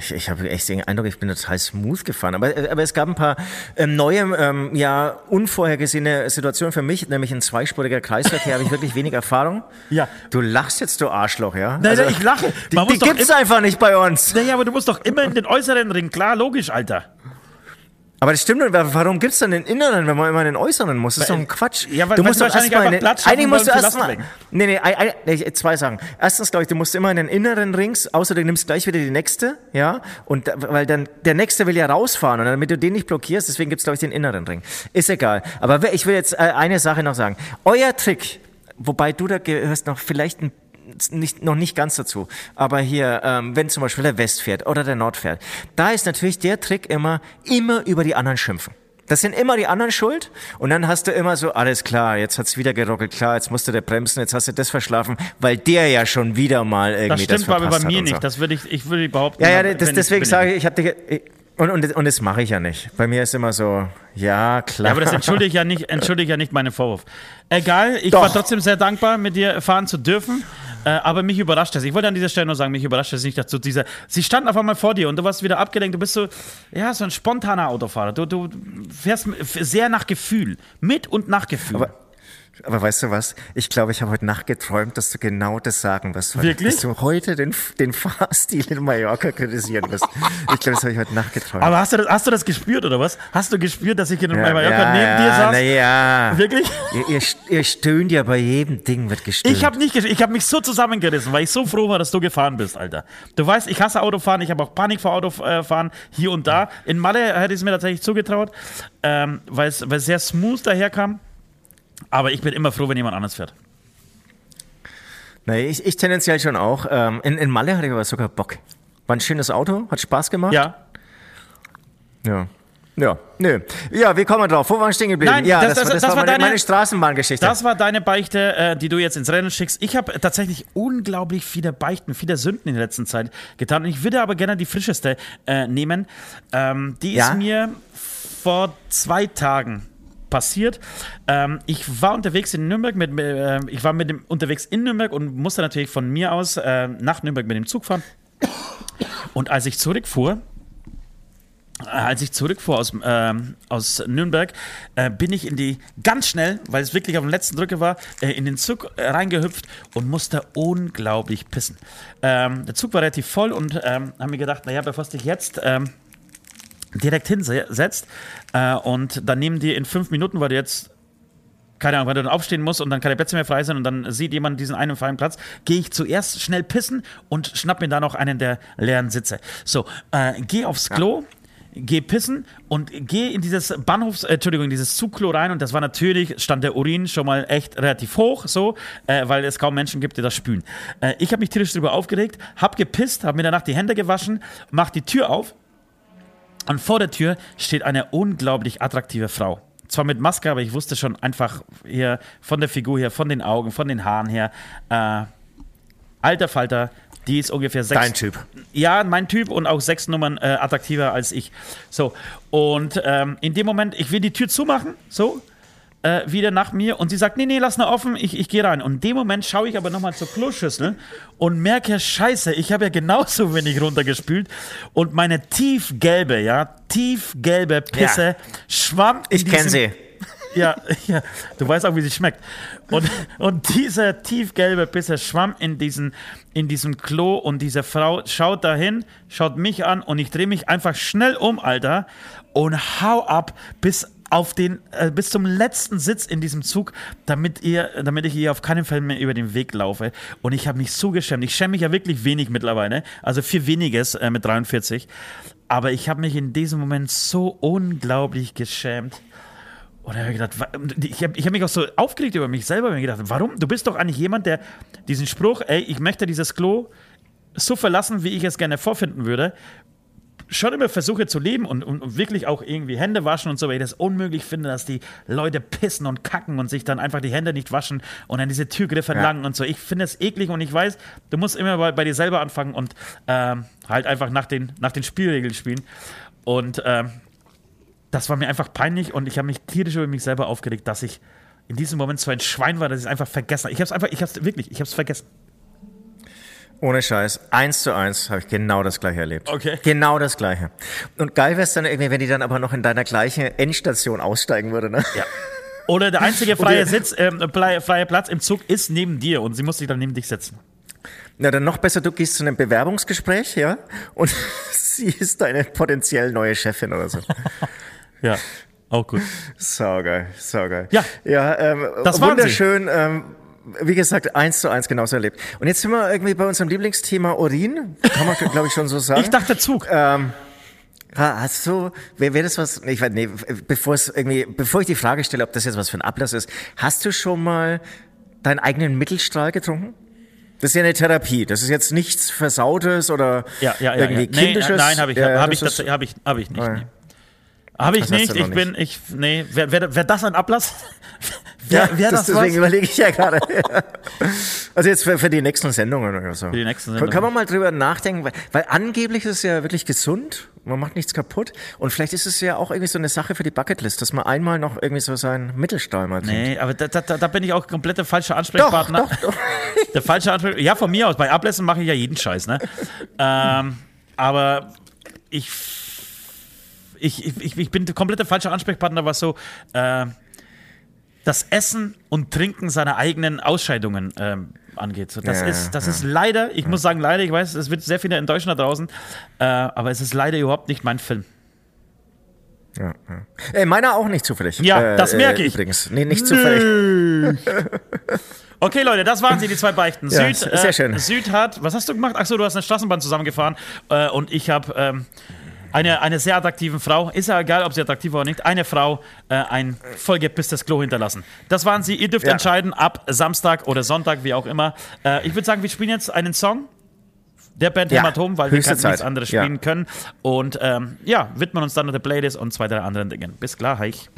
Ich, ich habe echt den Eindruck, ich bin total smooth gefahren. Aber, aber es gab ein paar ähm, neue, ähm, ja, unvorhergesehene Situationen für mich, nämlich ein zweispuriger Kreisverkehr habe ich wirklich wenig Erfahrung. Ja. Du lachst jetzt, du Arschloch, ja? Nein, nein, ich lache. Die, Man die doch gibt's einfach nicht bei uns. Naja, aber du musst doch immer in den äußeren Ring. Klar, logisch, Alter. Aber das stimmt, warum gibt's dann den inneren, wenn man immer den äußeren muss? Das ist doch ein Quatsch. Ja, weil- du musst doch erstmal in den, eigentlich musst du erstmal, nee, nee, ein, ein, zwei Sachen. Erstens, glaube ich, du musst immer in den inneren Rings, außer du nimmst gleich wieder die nächste, ja, und, weil dann, der nächste will ja rausfahren und damit du den nicht blockierst, deswegen gibt's glaube ich, den inneren Ring. Ist egal. Aber ich will jetzt äh, eine Sache noch sagen. Euer Trick, wobei du da gehörst noch vielleicht ein nicht, noch nicht ganz dazu, aber hier, ähm, wenn zum Beispiel der West fährt oder der Nord fährt, da ist natürlich der Trick immer, immer über die anderen schimpfen. Das sind immer die anderen schuld und dann hast du immer so, alles klar, jetzt hat's wieder gerockelt, klar, jetzt musst du der bremsen, jetzt hast du das verschlafen, weil der ja schon wieder mal Das irgendwie das, stimmt aber bei verpasst hat mir und so. nicht. Das würde ich, ich würde behaupten. Ja, ja, das, ich- deswegen bin sage ich, ich habe und, und, und das mache ich ja nicht. Bei mir ist immer so, ja, klar. Ja, aber das entschuldige ich ja nicht, entschuldige ich ja nicht meinen Vorwurf. Egal, ich Doch. war trotzdem sehr dankbar, mit dir fahren zu dürfen. Äh, aber mich überrascht das. Ich wollte an dieser Stelle nur sagen, mich überrascht das nicht, dass du dieser. Sie standen auf einmal vor dir und du warst wieder abgelenkt. Du bist so, ja, so ein spontaner Autofahrer. Du, du fährst sehr nach Gefühl. Mit und nach Gefühl. Aber, aber weißt du was? Ich glaube, ich habe heute Nacht geträumt, dass du genau das sagen wirst. Wirklich? Dass du heute den, den Fahrstil in Mallorca kritisieren wirst. Ich glaube, das habe ich heute Nacht geträumt. Aber hast du, das, hast du das gespürt oder was? Hast du gespürt, dass ich in ja, Mallorca ja, neben dir saß? Na ja. Wirklich? Ihr, ihr, ihr stöhnt ja bei jedem Ding, wird gestöhnt. Ich habe nicht, ich habe mich so zusammengerissen, weil ich so froh war, dass du gefahren bist, Alter. Du weißt, ich hasse Autofahren, ich habe auch Panik vor Autofahren hier und da. In Malle hätte ich es mir tatsächlich zugetraut, ähm, weil es weil es sehr smooth daherkam. Aber ich bin immer froh, wenn jemand anders fährt. Nee, ich, ich tendenziell schon auch. Ähm, in, in Malle hatte ich aber sogar Bock. War ein schönes Auto, hat Spaß gemacht. Ja, Ja. Ja, nö. Ja, wie kommen wir drauf? Wo waren wir stehen geblieben? Nein, ja, das- das, das- war- das, war war meine, deine- meine Straßenbahngeschichte. das war deine Beichte, äh, die du jetzt ins Rennen schickst. Ich habe tatsächlich unglaublich viele Beichten, viele Sünden in der letzten Zeit getan. Ich würde aber gerne die frischeste äh, nehmen. Ähm, die Ja? ist mir vor zwei Tagen passiert. Ähm, ich war unterwegs in Nürnberg mit, äh, ich war mit dem unterwegs in Nürnberg und musste natürlich von mir aus äh, nach Nürnberg mit dem Zug fahren. Und als ich zurückfuhr, äh, als ich zurückfuhr aus, ähm, aus Nürnberg, äh, bin ich in die ganz schnell, weil es wirklich auf dem letzten Drücke war, äh, in den Zug äh, reingehüpft und musste unglaublich pissen. Ähm, der Zug war relativ voll und ähm, haben mir gedacht, naja, bevor es dich jetzt ähm, direkt hinsetzt äh, und dann nehmen die in fünf Minuten, weil du jetzt keine Ahnung, weil du dann aufstehen musst und dann keine Plätze mehr frei sind und dann sieht jemand diesen einen freien Platz, gehe ich zuerst schnell pissen und schnapp mir da noch einen der leeren Sitze. So, äh, geh aufs Klo. Geh pissen und geh in dieses Bahnhofs, äh, Entschuldigung, in dieses Zugklo rein und das war natürlich, stand der Urin schon mal echt relativ hoch, so, äh, weil es kaum Menschen gibt, die das spülen. Äh, ich habe mich tierisch drüber aufgeregt, hab gepisst, hab mir danach die Hände gewaschen, mach die Tür auf und vor der Tür steht eine unglaublich attraktive Frau. Zwar mit Maske, aber ich wusste schon einfach hier von der Figur her, von den Augen, von den Haaren her. Äh, alter Falter, die ist ungefähr sechs. Dein Typ. Ja, mein Typ und auch sechs Nummern äh, attraktiver als ich. So, und ähm, in dem Moment, ich will die Tür zumachen, so, äh, wieder nach mir und sie sagt, nee, nee, lass nur offen, ich, ich gehe rein. Und in dem Moment schaue ich aber nochmal zur Kloschüssel und merke, scheiße, ich habe ja genauso wenig runtergespült und meine tiefgelbe, ja, tiefgelbe Pisse Ja. schwamm ich kenne sie. ja, ja, du weißt auch, wie sie schmeckt. Und, und dieser tiefgelbe Pisser schwamm in, diesen, in diesem Klo und diese Frau schaut dahin, schaut mich an und ich drehe mich einfach schnell um, Alter, und hau ab bis auf den, äh, bis zum letzten Sitz in diesem Zug, damit ihr, damit ich ihr auf keinen Fall mehr über den Weg laufe. Und ich habe mich so geschämt. Ich schäme mich ja wirklich wenig mittlerweile, also viel weniges äh, mit 43. aber ich habe mich in diesem Moment so unglaublich geschämt. Und ich habe gedacht, ich habe ich hab mich auch so aufgeregt über mich selber. Ich habe gedacht, warum? Du bist doch eigentlich jemand, der diesen Spruch, ey, ich möchte dieses Klo so verlassen, wie ich es gerne vorfinden würde, schon immer versuche zu leben und, und, und wirklich auch irgendwie Hände waschen und so, weil ich das unmöglich finde, dass die Leute pissen und kacken und sich dann einfach die Hände nicht waschen und dann diese Türgriffe Ja. langen und so. Ich finde es eklig und ich weiß, du musst immer bei, bei dir selber anfangen und ähm, halt einfach nach den, nach den Spielregeln spielen. Und ähm, das war mir einfach peinlich und ich habe mich tierisch über mich selber aufgeregt, dass ich in diesem Moment so ein Schwein war, dass ich es einfach vergessen habe. Ich habe es einfach, ich habe es wirklich, ich habe es vergessen. Ohne Scheiß, eins zu eins habe ich genau das gleiche erlebt. Okay. Genau das gleiche. Und geil wäre es dann irgendwie, wenn die dann aber noch in deiner gleichen Endstation aussteigen würde, ne? Ja. Oder der einzige freie Sitz, ähm, freie, Platz im Zug ist neben dir und sie muss sich dann neben dich setzen. Na, dann noch besser, du gehst zu einem Bewerbungsgespräch, ja? Und sie ist deine potenziell neue Chefin oder so. Ja, auch gut. Saugeil, saugeil. Ja. Ja, ähm, Das wunderschön. Ähm, wie gesagt, eins zu eins genauso erlebt. Und jetzt sind wir irgendwie bei unserem Lieblingsthema Urin. Kann man, glaube ich, schon so sagen. Ich dachte Zug. Ha- Hast du, wäre wär das was, ich weiß, nee, bevor es irgendwie, bevor ich die Frage stelle, ob das jetzt was für ein Ablass ist, hast du schon mal deinen eigenen Mittelstrahl getrunken? Das ist ja eine Therapie. Das ist jetzt nichts Versautes oder ja, ja, ja. irgendwie ja. Nee, Kindisches. nein, habe ich, Ja, hab das ich, ist- hab ich, hab ich nicht. Ah, Nee. Habe ich nicht. Ich bin, ich, nee. Wäre wär, wär das ein Ablass? Ja, Wär- wär das, das deswegen überlege ich ja gerade. also jetzt für, für die nächsten Sendungen oder so. Für die nächsten Kann, Sendungen. kann man mal drüber nachdenken, weil, weil angeblich ist es ja wirklich gesund, man macht nichts kaputt und vielleicht ist es ja auch irgendwie so eine Sache für die Bucketlist, dass man einmal noch irgendwie so seinen Mittelstrahl mal trinkt. Nee, aber da, da, da bin ich auch komplett der falsche Ansprechpartner. Doch, doch, doch. Der falsche Ansprechpartner. Ja, von mir aus. Bei Ablässen mache ich ja jeden Scheiß, ne? ähm, aber ich, ich, ich, ich bin der falsche Ansprechpartner, was so äh, das Essen und Trinken seiner eigenen Ausscheidungen ähm, angeht. So, das Ja, ist, das ja. ist leider, ich muss sagen, leider, ich weiß, es wird sehr viele enttäuschen da draußen, äh, aber es ist leider überhaupt nicht mein Film. Ja, ja. Äh, meiner auch nicht zufällig. Ja, äh, das merke äh, ich. Übrigens. Nee, nicht zufällig. Okay, Leute, das waren sie, die zwei Beichten. Ja, Süd, sehr schön. Süd hat, was hast du gemacht? Achso, du hast eine Straßenbahn zusammengefahren äh, und ich habe ähm, eine, eine sehr attraktive Frau, ist ja egal, ob sie attraktiv war oder nicht, eine Frau äh, ein vollgepisstes Klo hinterlassen. Das waren sie. Ihr dürft Ja. entscheiden, ab Samstag oder Sonntag, wie auch immer. Äh, ich würde sagen, wir spielen jetzt einen Song der Band Ja, Hämatom, weil wir höchste nichts Zeit. anderes Ja. spielen können. Und ähm, ja, widmen uns dann der Playlist und zwei, drei anderen Dingen. Bis gleich.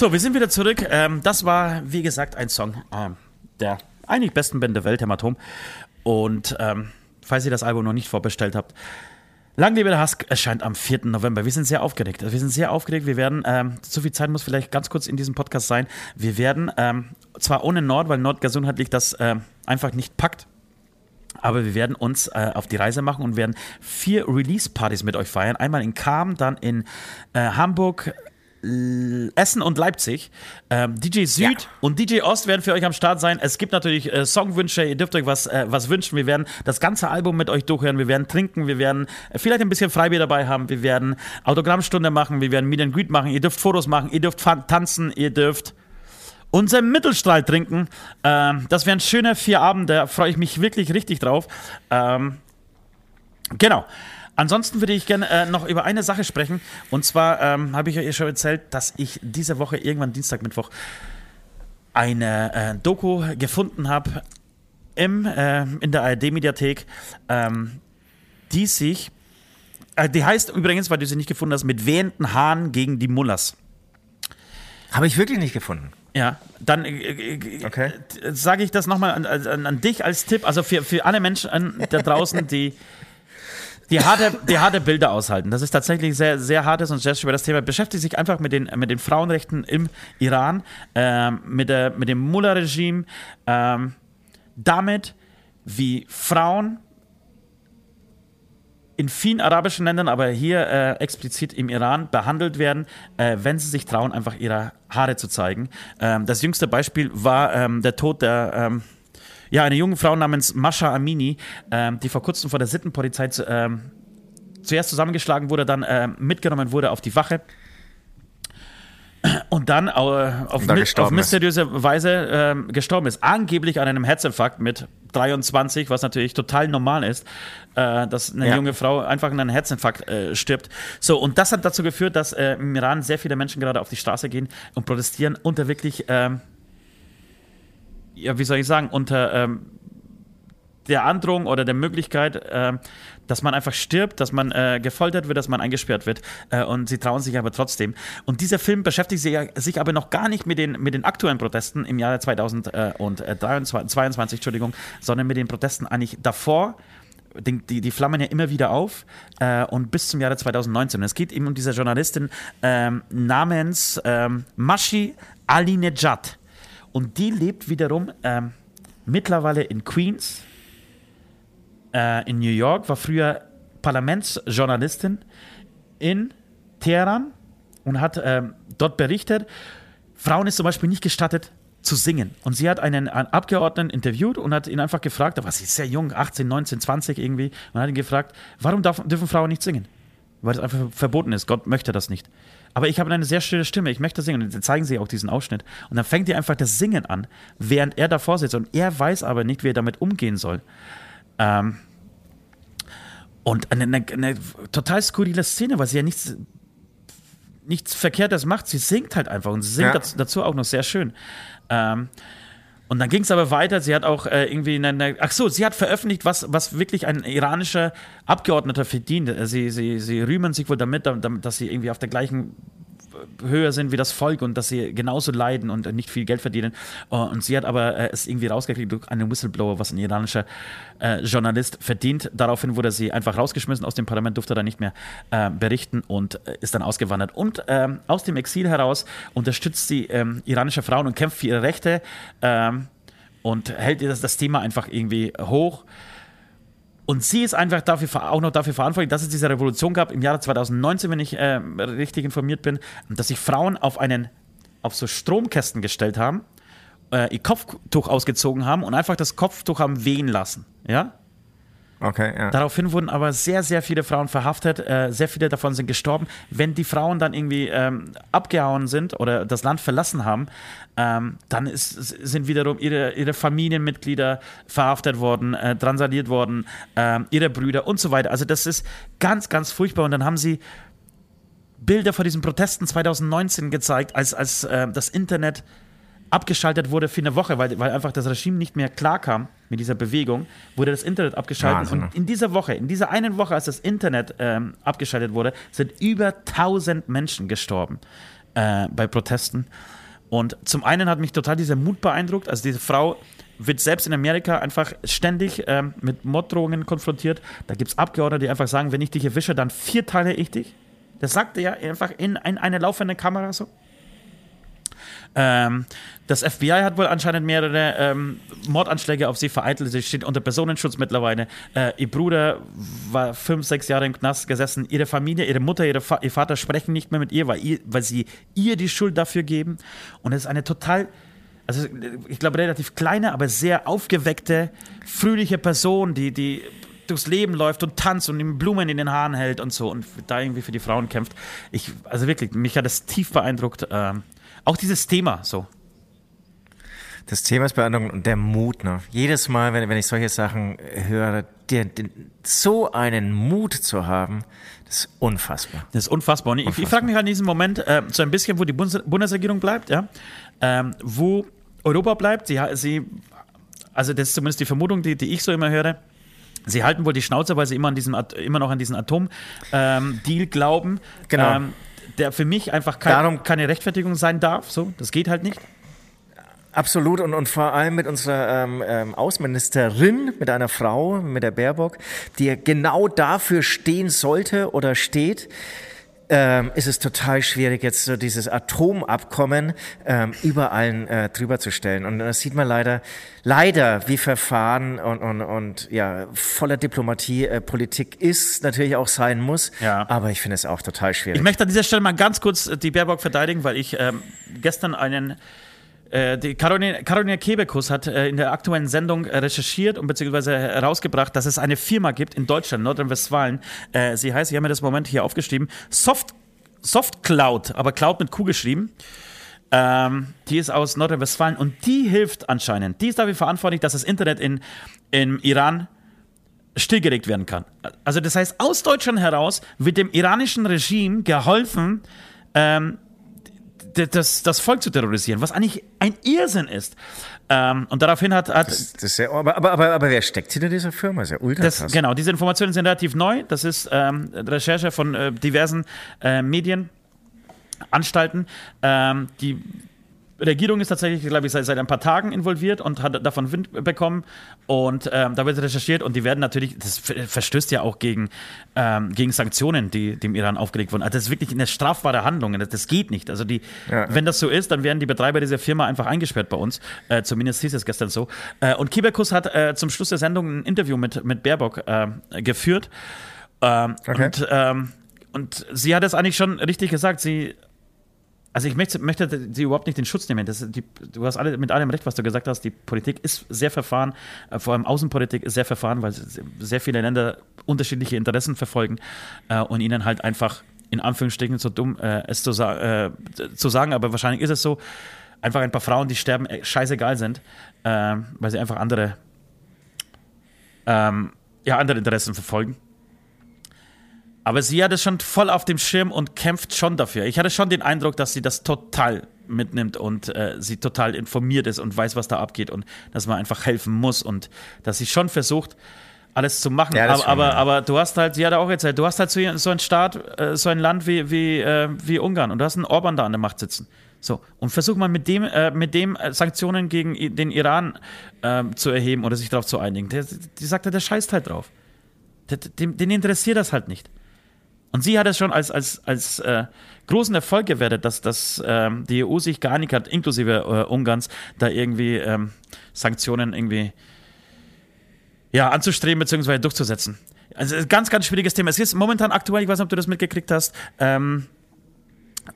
So, wir sind wieder zurück. Ähm, das war, wie gesagt, ein Song ähm, der eigentlich besten Band der Welt, Hämatom. Und ähm, falls ihr das Album noch nicht vorbestellt habt, Lang lebe der Husk erscheint am 4. November. Wir sind sehr aufgeregt. Wir sind sehr aufgeregt. Wir werden, ähm, zu viel Zeit muss vielleicht ganz kurz in diesem Podcast sein. Wir werden, ähm, zwar ohne Nord, weil Nord gesundheitlich das ähm, einfach nicht packt, aber wir werden uns äh, auf die Reise machen und werden vier Release-Partys mit euch feiern. Einmal in Kam, dann in äh, Hamburg, Essen und Leipzig. Ähm, DJ Süd Ja. und DJ Ost werden für euch am Start sein. Es gibt natürlich äh, Songwünsche. Ihr dürft euch was, äh, was wünschen. Wir werden das ganze Album mit euch durchhören. Wir werden trinken. Wir werden äh, vielleicht ein bisschen Freibier dabei haben. Wir werden Autogrammstunde machen. Wir werden Meet and Greet machen. Ihr dürft Fotos machen. Ihr dürft tanzen. Ihr dürft unseren Mittelstrahl trinken. Ähm, das wären schöne vier Abende, da freue ich mich wirklich richtig drauf. Ähm, genau. Ansonsten würde ich gerne äh, noch über eine Sache sprechen. Und zwar ähm, habe ich euch schon erzählt, dass ich diese Woche irgendwann Dienstag, Mittwoch eine äh, Doku gefunden habe im, äh, in der ARD-Mediathek, ähm, die sich, äh, die heißt übrigens, weil du sie nicht gefunden hast, mit wehenden Haaren gegen die Mullers. Habe ich wirklich nicht gefunden. Ja, dann äh, äh, Okay. äh, sage ich das nochmal an, an, an dich als Tipp, also für, für alle Menschen da draußen, die, die, harte, die harte Bilder aushalten. Das ist tatsächlich sehr, sehr hartes und sehr schwer das Thema. Beschäftigt sich einfach mit den, mit den Frauenrechten im Iran, ähm, mit, der, mit dem Mullah-Regime. Ähm, damit, wie Frauen in vielen arabischen Ländern, aber hier äh, explizit im Iran behandelt werden, äh, wenn sie sich trauen, einfach ihre Haare zu zeigen. Ähm, das jüngste Beispiel war ähm, der Tod der ähm, ja, eine junge Frau namens Masha Amini, ähm, die vor kurzem vor der Sittenpolizei zu, ähm, zuerst zusammengeschlagen wurde, dann äh, mitgenommen wurde auf die Wache und dann äh, auf, dann mi auf mysteriöse. Weise äh, gestorben ist. Angeblich an einem Herzinfarkt mit 23, was natürlich total normal ist, äh, dass eine Ja. junge Frau einfach an einem Herzinfarkt äh, stirbt. So, und das hat dazu geführt, dass äh, im Iran sehr viele Menschen gerade auf die Straße gehen und protestieren unter wirklich, ähm, ja, wie soll ich sagen, unter ähm, der Androhung oder der Möglichkeit, ähm, dass man einfach stirbt, dass man äh, gefoltert wird, dass man eingesperrt wird äh, und sie trauen sich aber trotzdem. Und dieser Film beschäftigt sich, sich aber noch gar nicht mit den, mit den aktuellen Protesten im Jahre 2022, Entschuldigung, sondern mit den Protesten eigentlich davor. Die, die, die flammen ja immer wieder auf äh, und bis zum Jahre 2019. Und es geht eben um diese Journalistin ähm, namens ähm, Mashi Alinejad. Und die lebt wiederum ähm, mittlerweile in Queens, äh, in New York, war früher Parlamentsjournalistin in Teheran und hat ähm, dort berichtet, Frauen ist zum Beispiel nicht gestattet zu singen. Und sie hat einen, einen Abgeordneten interviewt und hat ihn einfach gefragt, aber sie ist sehr jung, 18, 19, 20 irgendwie, und hat ihn gefragt, warum darf, dürfen Frauen nicht singen? Weil es einfach verboten ist. Gott möchte das nicht. Aber ich habe eine sehr schöne Stimme, ich möchte singen. Und dann zeigen sie auch diesen Ausschnitt. Und dann fängt ihr einfach das Singen an, während er davor sitzt. Und er weiß aber nicht, wie er damit umgehen soll. Ähm, und eine, eine, eine total skurrile Szene, weil sie ja nichts, nichts Verkehrtes macht. Sie singt halt einfach und sie singt Ja. dazu, dazu auch noch sehr schön. Ähm, und dann ging es aber weiter. Sie hat auch äh, irgendwie eine. Ach so, sie hat veröffentlicht, was, was wirklich ein iranischer Abgeordneter verdient. Äh, Sie, sie, sie rühmen sich wohl damit, damit, dass sie irgendwie auf der gleichen höher sind wie das Volk und dass sie genauso leiden und nicht viel Geld verdienen. Äh, Und sie hat aber äh, es irgendwie rausgekriegt durch einen Whistleblower, was ein iranischer äh, Journalist verdient. Daraufhin wurde sie einfach rausgeschmissen aus dem Parlament, durfte dann nicht mehr äh, berichten und äh, ist dann ausgewandert. Und ähm, aus dem Exil heraus unterstützt sie ähm, iranische Frauen und kämpft für ihre Rechte ähm, und hält das, das Thema einfach irgendwie hoch. Und sie ist einfach dafür, auch noch dafür verantwortlich, dass es diese Revolution gab im Jahre 2019, wenn ich äh, richtig informiert bin, dass sich Frauen auf einen, auf so Stromkästen gestellt haben, äh, ihr Kopftuch ausgezogen haben und einfach das Kopftuch haben wehen lassen. Ja? Okay, ja. Daraufhin wurden aber sehr, sehr viele Frauen verhaftet. Äh, sehr viele davon sind gestorben. Wenn die Frauen dann irgendwie ähm, abgehauen sind oder das Land verlassen haben, ähm, dann ist, sind wiederum ihre, ihre Familienmitglieder verhaftet worden, äh, drangsaliert worden, ähm, ihre Brüder und so weiter. Also das ist ganz, ganz furchtbar. Und dann haben sie Bilder von diesen Protesten 2019 gezeigt, als, als äh, das Internet abgeschaltet wurde für eine Woche, weil, weil einfach das Regime nicht mehr klarkam mit dieser Bewegung, wurde das Internet abgeschaltet. Wahnsinn? Und in dieser Woche, in dieser einen Woche, als das Internet ähm, abgeschaltet wurde, sind über 1000 Menschen gestorben äh, bei Protesten. Und zum einen hat mich total dieser Mut beeindruckt. Also diese Frau wird selbst in Amerika einfach ständig ähm, mit Morddrohungen konfrontiert. Da gibt es Abgeordnete, die einfach sagen, wenn ich dich erwische, dann vierteile ich dich. Das sagt er ja einfach in, in eine laufende Kamera so. Ähm, das FBI hat wohl anscheinend mehrere ähm, Mordanschläge auf sie vereitelt. Sie steht unter Personenschutz mittlerweile. Äh, ihr Bruder war fünf, sechs Jahre im Knast gesessen. Ihre Familie, ihre Mutter, ihre Fa ihr Vater sprechen nicht mehr mit ihr, weil, ihr, weil sie ihr die Schuld dafür geben. Und es ist eine total, also ich glaube, relativ kleine, aber sehr aufgeweckte, fröhliche Person, die, die durchs Leben läuft und tanzt und ihm Blumen in den Haaren hält und so und da irgendwie für die Frauen kämpft. Ich, also wirklich, mich hat das tief beeindruckt. Ähm, auch dieses Thema so. Das Thema ist beeindruckend und der Mut. Ne? Jedes Mal, wenn, wenn ich solche Sachen höre, der, den, so einen Mut zu haben, das ist unfassbar. Das ist unfassbar. Und ich, ich frage mich an diesem Moment äh, so ein bisschen, wo die Bundes Bundesregierung bleibt, ja? ähm, wo Europa bleibt. Sie, sie, also das ist zumindest die Vermutung, die, die ich so immer höre. Sie halten wohl die Schnauze, weil sie immer, an diesem, immer noch an diesen Atom-Deal glauben. Genau. Ähm, der für mich einfach kein, Darum- keine Rechtfertigung sein darf. So, das geht halt nicht. Absolut und, und vor allem mit unserer ähm, ähm, Außenministerin, mit einer Frau, mit der Baerbock, die genau dafür stehen sollte oder steht, ähm, ist es total schwierig, jetzt so dieses Atomabkommen ähm, über allen äh, drüber zu stellen. Und das sieht man leider, leider, wie Verfahren und, und, und ja, voller Diplomatie äh, Politik ist, natürlich auch sein muss. Ja. Aber ich finde es auch total schwierig. Ich möchte an dieser Stelle mal ganz kurz die Baerbock verteidigen, weil ich ähm, gestern einen äh, die Caroline, Kebekus hat äh, in der aktuellen Sendung äh, recherchiert und beziehungsweise herausgebracht, dass es eine Firma gibt in Deutschland, Nordrhein-Westfalen. Äh, sie heißt, ich habe mir das Moment hier aufgeschrieben, Soft, Soft Cloud, aber Cloud mit Q geschrieben. Ähm, die ist aus Nordrhein-Westfalen und die hilft anscheinend. Die ist dafür verantwortlich, dass das Internet in, im Iran stillgelegt werden kann. Also das heißt, aus Deutschland heraus wird dem iranischen Regime geholfen, ähm, das, das Volk zu terrorisieren, was eigentlich ein Irrsinn ist. Ähm, und daraufhin hat. hat das, das ja, aber, aber, aber, aber, wer steckt hinter dieser Firma? Das ist ja ultra das, Genau, diese Informationen sind relativ neu. Das ist ähm, Recherche von äh, diversen äh, Medienanstalten, ähm, die Regierung ist tatsächlich, glaube ich, seit, seit ein paar Tagen involviert und hat davon Wind bekommen. Und ähm, da wird recherchiert und die werden natürlich, das verstößt ja auch gegen, ähm, gegen Sanktionen, die dem Iran aufgelegt wurden. Also das ist wirklich eine strafbare Handlung. Das, das geht nicht. Also die, ja. wenn das so ist, dann werden die Betreiber dieser Firma einfach eingesperrt bei uns. Äh, zumindest hieß es gestern so. Äh, und Kiberkus hat äh, zum Schluss der Sendung ein Interview mit, mit Baerbock äh, geführt. Ähm, okay. Und, ähm, und sie hat es eigentlich schon richtig gesagt. Sie also ich möchte, möchte sie überhaupt nicht den Schutz nehmen. Die, du hast alle, mit allem recht, was du gesagt hast. Die Politik ist sehr verfahren, äh, vor allem Außenpolitik ist sehr verfahren, weil sehr viele Länder unterschiedliche Interessen verfolgen äh, und ihnen halt einfach in Anführungsstrichen so dumm äh, es zu, äh, zu, sagen, aber wahrscheinlich ist es so, einfach ein paar Frauen, die sterben, äh, scheißegal sind, äh, weil sie einfach andere, ähm, ja, andere Interessen verfolgen. Aber sie hat es schon voll auf dem Schirm und kämpft schon dafür. Ich hatte schon den Eindruck, dass sie das total mitnimmt und äh, sie total informiert ist und weiß, was da abgeht und dass man einfach helfen muss und dass sie schon versucht, alles zu machen. Ja, aber, aber, aber, du hast halt, sie hat auch erzählt, du hast halt so, so einen Staat, äh, so ein Land wie, wie, äh, wie Ungarn und du hast einen Orban da an der Macht sitzen. So, und versuch mal mit dem, äh, mit dem äh, Sanktionen gegen den Iran äh, zu erheben oder sich darauf zu einigen. Der, die sagt ja, der scheißt halt drauf. Den, den interessiert das halt nicht. Und sie hat es schon als, als, als äh, großen Erfolg gewertet, dass, dass ähm, die EU sich geeinigt hat, inklusive äh, Ungarns, da irgendwie ähm, Sanktionen irgendwie ja, anzustreben bzw. durchzusetzen. Also ganz, ganz schwieriges Thema. Es ist momentan aktuell, ich weiß nicht, ob du das mitgekriegt hast, ähm,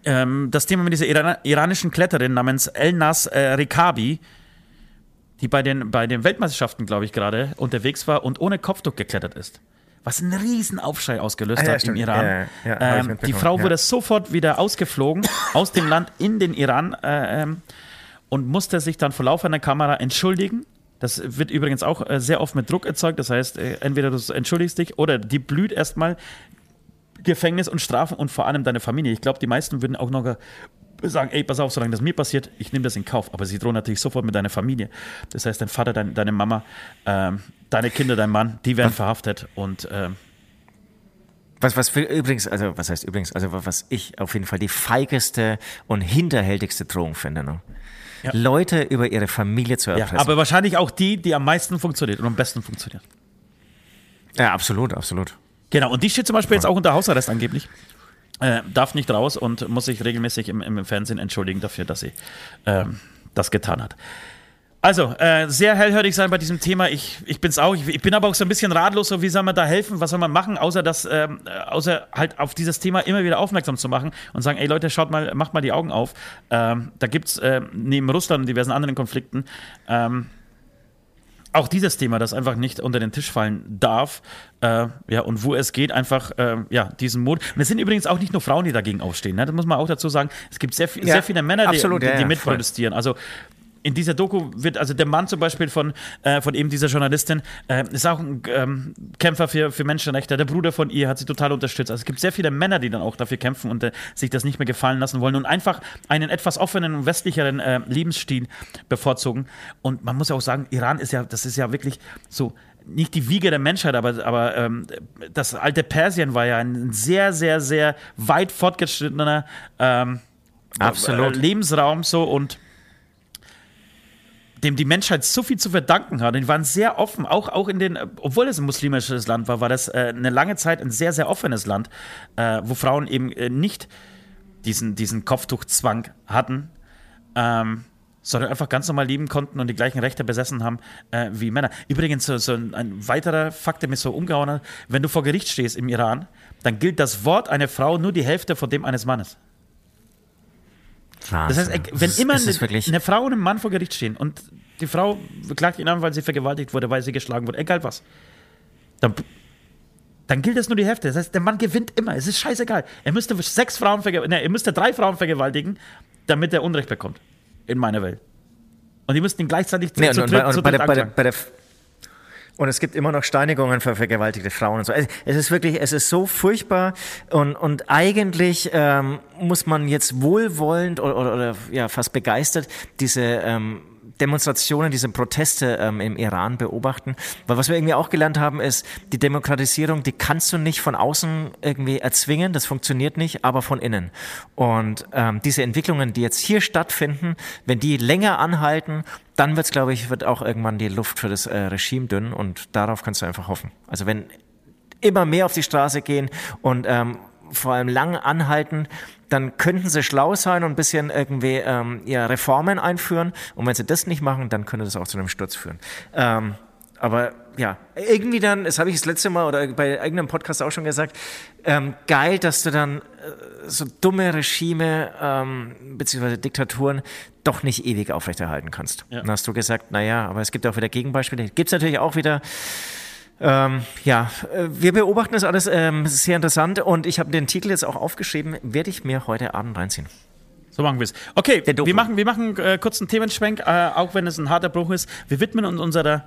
ähm, das Thema mit dieser Iran iranischen Kletterin namens Elnas äh, Rikabi, die bei den, bei den Weltmeisterschaften, glaube ich, gerade unterwegs war und ohne Kopftuch geklettert ist was einen riesen Aufschrei ausgelöst ah, ja, hat stimmt. im Iran. Ja, ja, ähm, die Frau wurde sofort wieder ausgeflogen aus dem Land in den Iran äh, ähm, und musste sich dann vor laufender Kamera entschuldigen. Das wird übrigens auch äh, sehr oft mit Druck erzeugt. Das heißt, äh, entweder du entschuldigst dich oder die blüht erstmal Gefängnis und Strafen und vor allem deine Familie. Ich glaube, die meisten würden auch noch sagen, ey, pass auf, solange das mir passiert, ich nehme das in Kauf. Aber sie drohen natürlich sofort mit deiner Familie. Das heißt, dein Vater, dein, deine Mama, ähm, deine Kinder, dein Mann, die werden verhaftet und ähm, was, was für, übrigens, also was heißt übrigens, also was ich auf jeden Fall die feigeste und hinterhältigste Drohung finde. Ne? Ja. Leute über ihre Familie zu erpressen. Ja, aber wahrscheinlich auch die, die am meisten funktioniert und am besten funktioniert. Ja, absolut, absolut. Genau, und die steht zum Beispiel jetzt auch unter Hausarrest angeblich. Äh, darf nicht raus und muss sich regelmäßig im, im Fernsehen entschuldigen dafür, dass sie ähm, das getan hat. Also, äh, sehr hellhörig sein bei diesem Thema. Ich, ich bin's auch. Ich, ich, bin aber auch so ein bisschen ratlos, so wie soll man da helfen? Was soll man machen, außer das, ähm, außer halt auf dieses Thema immer wieder aufmerksam zu machen und sagen, ey Leute, schaut mal, macht mal die Augen auf. Ähm, da gibt's äh, neben Russland und diversen anderen Konflikten ähm, auch dieses Thema, das einfach nicht unter den Tisch fallen darf, äh, ja, und wo es geht, einfach, äh, ja, diesen Mut. Und es sind übrigens auch nicht nur Frauen, die dagegen aufstehen, ne? das muss man auch dazu sagen. Es gibt sehr, ja, sehr viele Männer, absolut, die, die, die ja, mitprotestieren. Also in dieser Doku wird, also der Mann zum Beispiel von, äh, von eben dieser Journalistin, äh, ist auch ein ähm, Kämpfer für, für Menschenrechte. Der Bruder von ihr hat sie total unterstützt. Also es gibt sehr viele Männer, die dann auch dafür kämpfen und äh, sich das nicht mehr gefallen lassen wollen und einfach einen etwas offenen und westlicheren äh, Lebensstil bevorzugen. Und man muss auch sagen, Iran ist ja, das ist ja wirklich so nicht die Wiege der Menschheit, aber, aber ähm, das alte Persien war ja ein sehr, sehr, sehr weit fortgeschrittener ähm, Absolut. Lebensraum so und dem die Menschheit so viel zu verdanken hat. Und die waren sehr offen, auch, auch in den, obwohl es ein muslimisches Land war, war das äh, eine lange Zeit ein sehr, sehr offenes Land, äh, wo Frauen eben äh, nicht diesen, diesen Kopftuchzwang hatten. Ähm, sondern einfach ganz normal leben konnten und die gleichen Rechte besessen haben äh, wie Männer. Übrigens, so, so ein, ein, weiterer Fakt, der mich so umgehauen hat, wenn du vor Gericht stehst im Iran, dann gilt das Wort einer Frau nur die Hälfte von dem eines Mannes. Wahnsinn. Das heißt, wenn ist, immer eine, eine, Frau und ein Mann vor Gericht stehen und die Frau klagt ihn an, weil sie vergewaltigt wurde, weil sie geschlagen wurde, egal was, dann, dann gilt das nur die Hälfte. Das heißt, der Mann gewinnt immer. Es ist scheißegal. Er müsste sechs Frauen ne, er müsste drei Frauen vergewaltigen, damit er Unrecht bekommt in meiner Welt. Und die müssten ihn gleichzeitig zu, nee, zu, und, dritt, und, zu bei, dritt der, bei, der, bei der und es gibt immer noch Steinigungen für vergewaltigte Frauen und so. Es ist wirklich, es ist so furchtbar und, und eigentlich ähm, muss man jetzt wohlwollend oder, oder, oder ja fast begeistert diese ähm, Demonstrationen, diese Proteste ähm, im Iran beobachten. Weil was wir irgendwie auch gelernt haben, ist, die Demokratisierung, die kannst du nicht von außen irgendwie erzwingen, das funktioniert nicht, aber von innen. Und ähm, diese Entwicklungen, die jetzt hier stattfinden, wenn die länger anhalten, dann wird's, glaube ich, wird auch irgendwann die Luft für das äh, Regime dünn und darauf kannst du einfach hoffen. Also wenn immer mehr auf die Straße gehen und ähm, vor allem lang anhalten, dann könnten sie schlau sein und ein bisschen irgendwie ähm, ja, Reformen einführen. Und wenn sie das nicht machen, dann könnte das auch zu einem Sturz führen. Ähm, aber ja, irgendwie dann, das habe ich das letzte Mal oder bei eigenem Podcast auch schon gesagt, ähm, geil, dass du dann äh, so dumme Regime ähm, beziehungsweise Diktaturen doch nicht ewig aufrechterhalten kannst. Ja. Dann hast du gesagt, naja, aber es gibt auch wieder Gegenbeispiele. Gibt es natürlich auch wieder ähm, ja, äh, wir beobachten das alles ähm, sehr interessant und ich habe den Titel jetzt auch aufgeschrieben, werde ich mir heute Abend reinziehen. So machen wir es. Okay, wir machen, wir machen äh, kurz einen Themenschwenk, äh, auch wenn es ein harter Bruch ist. Wir widmen uns unserer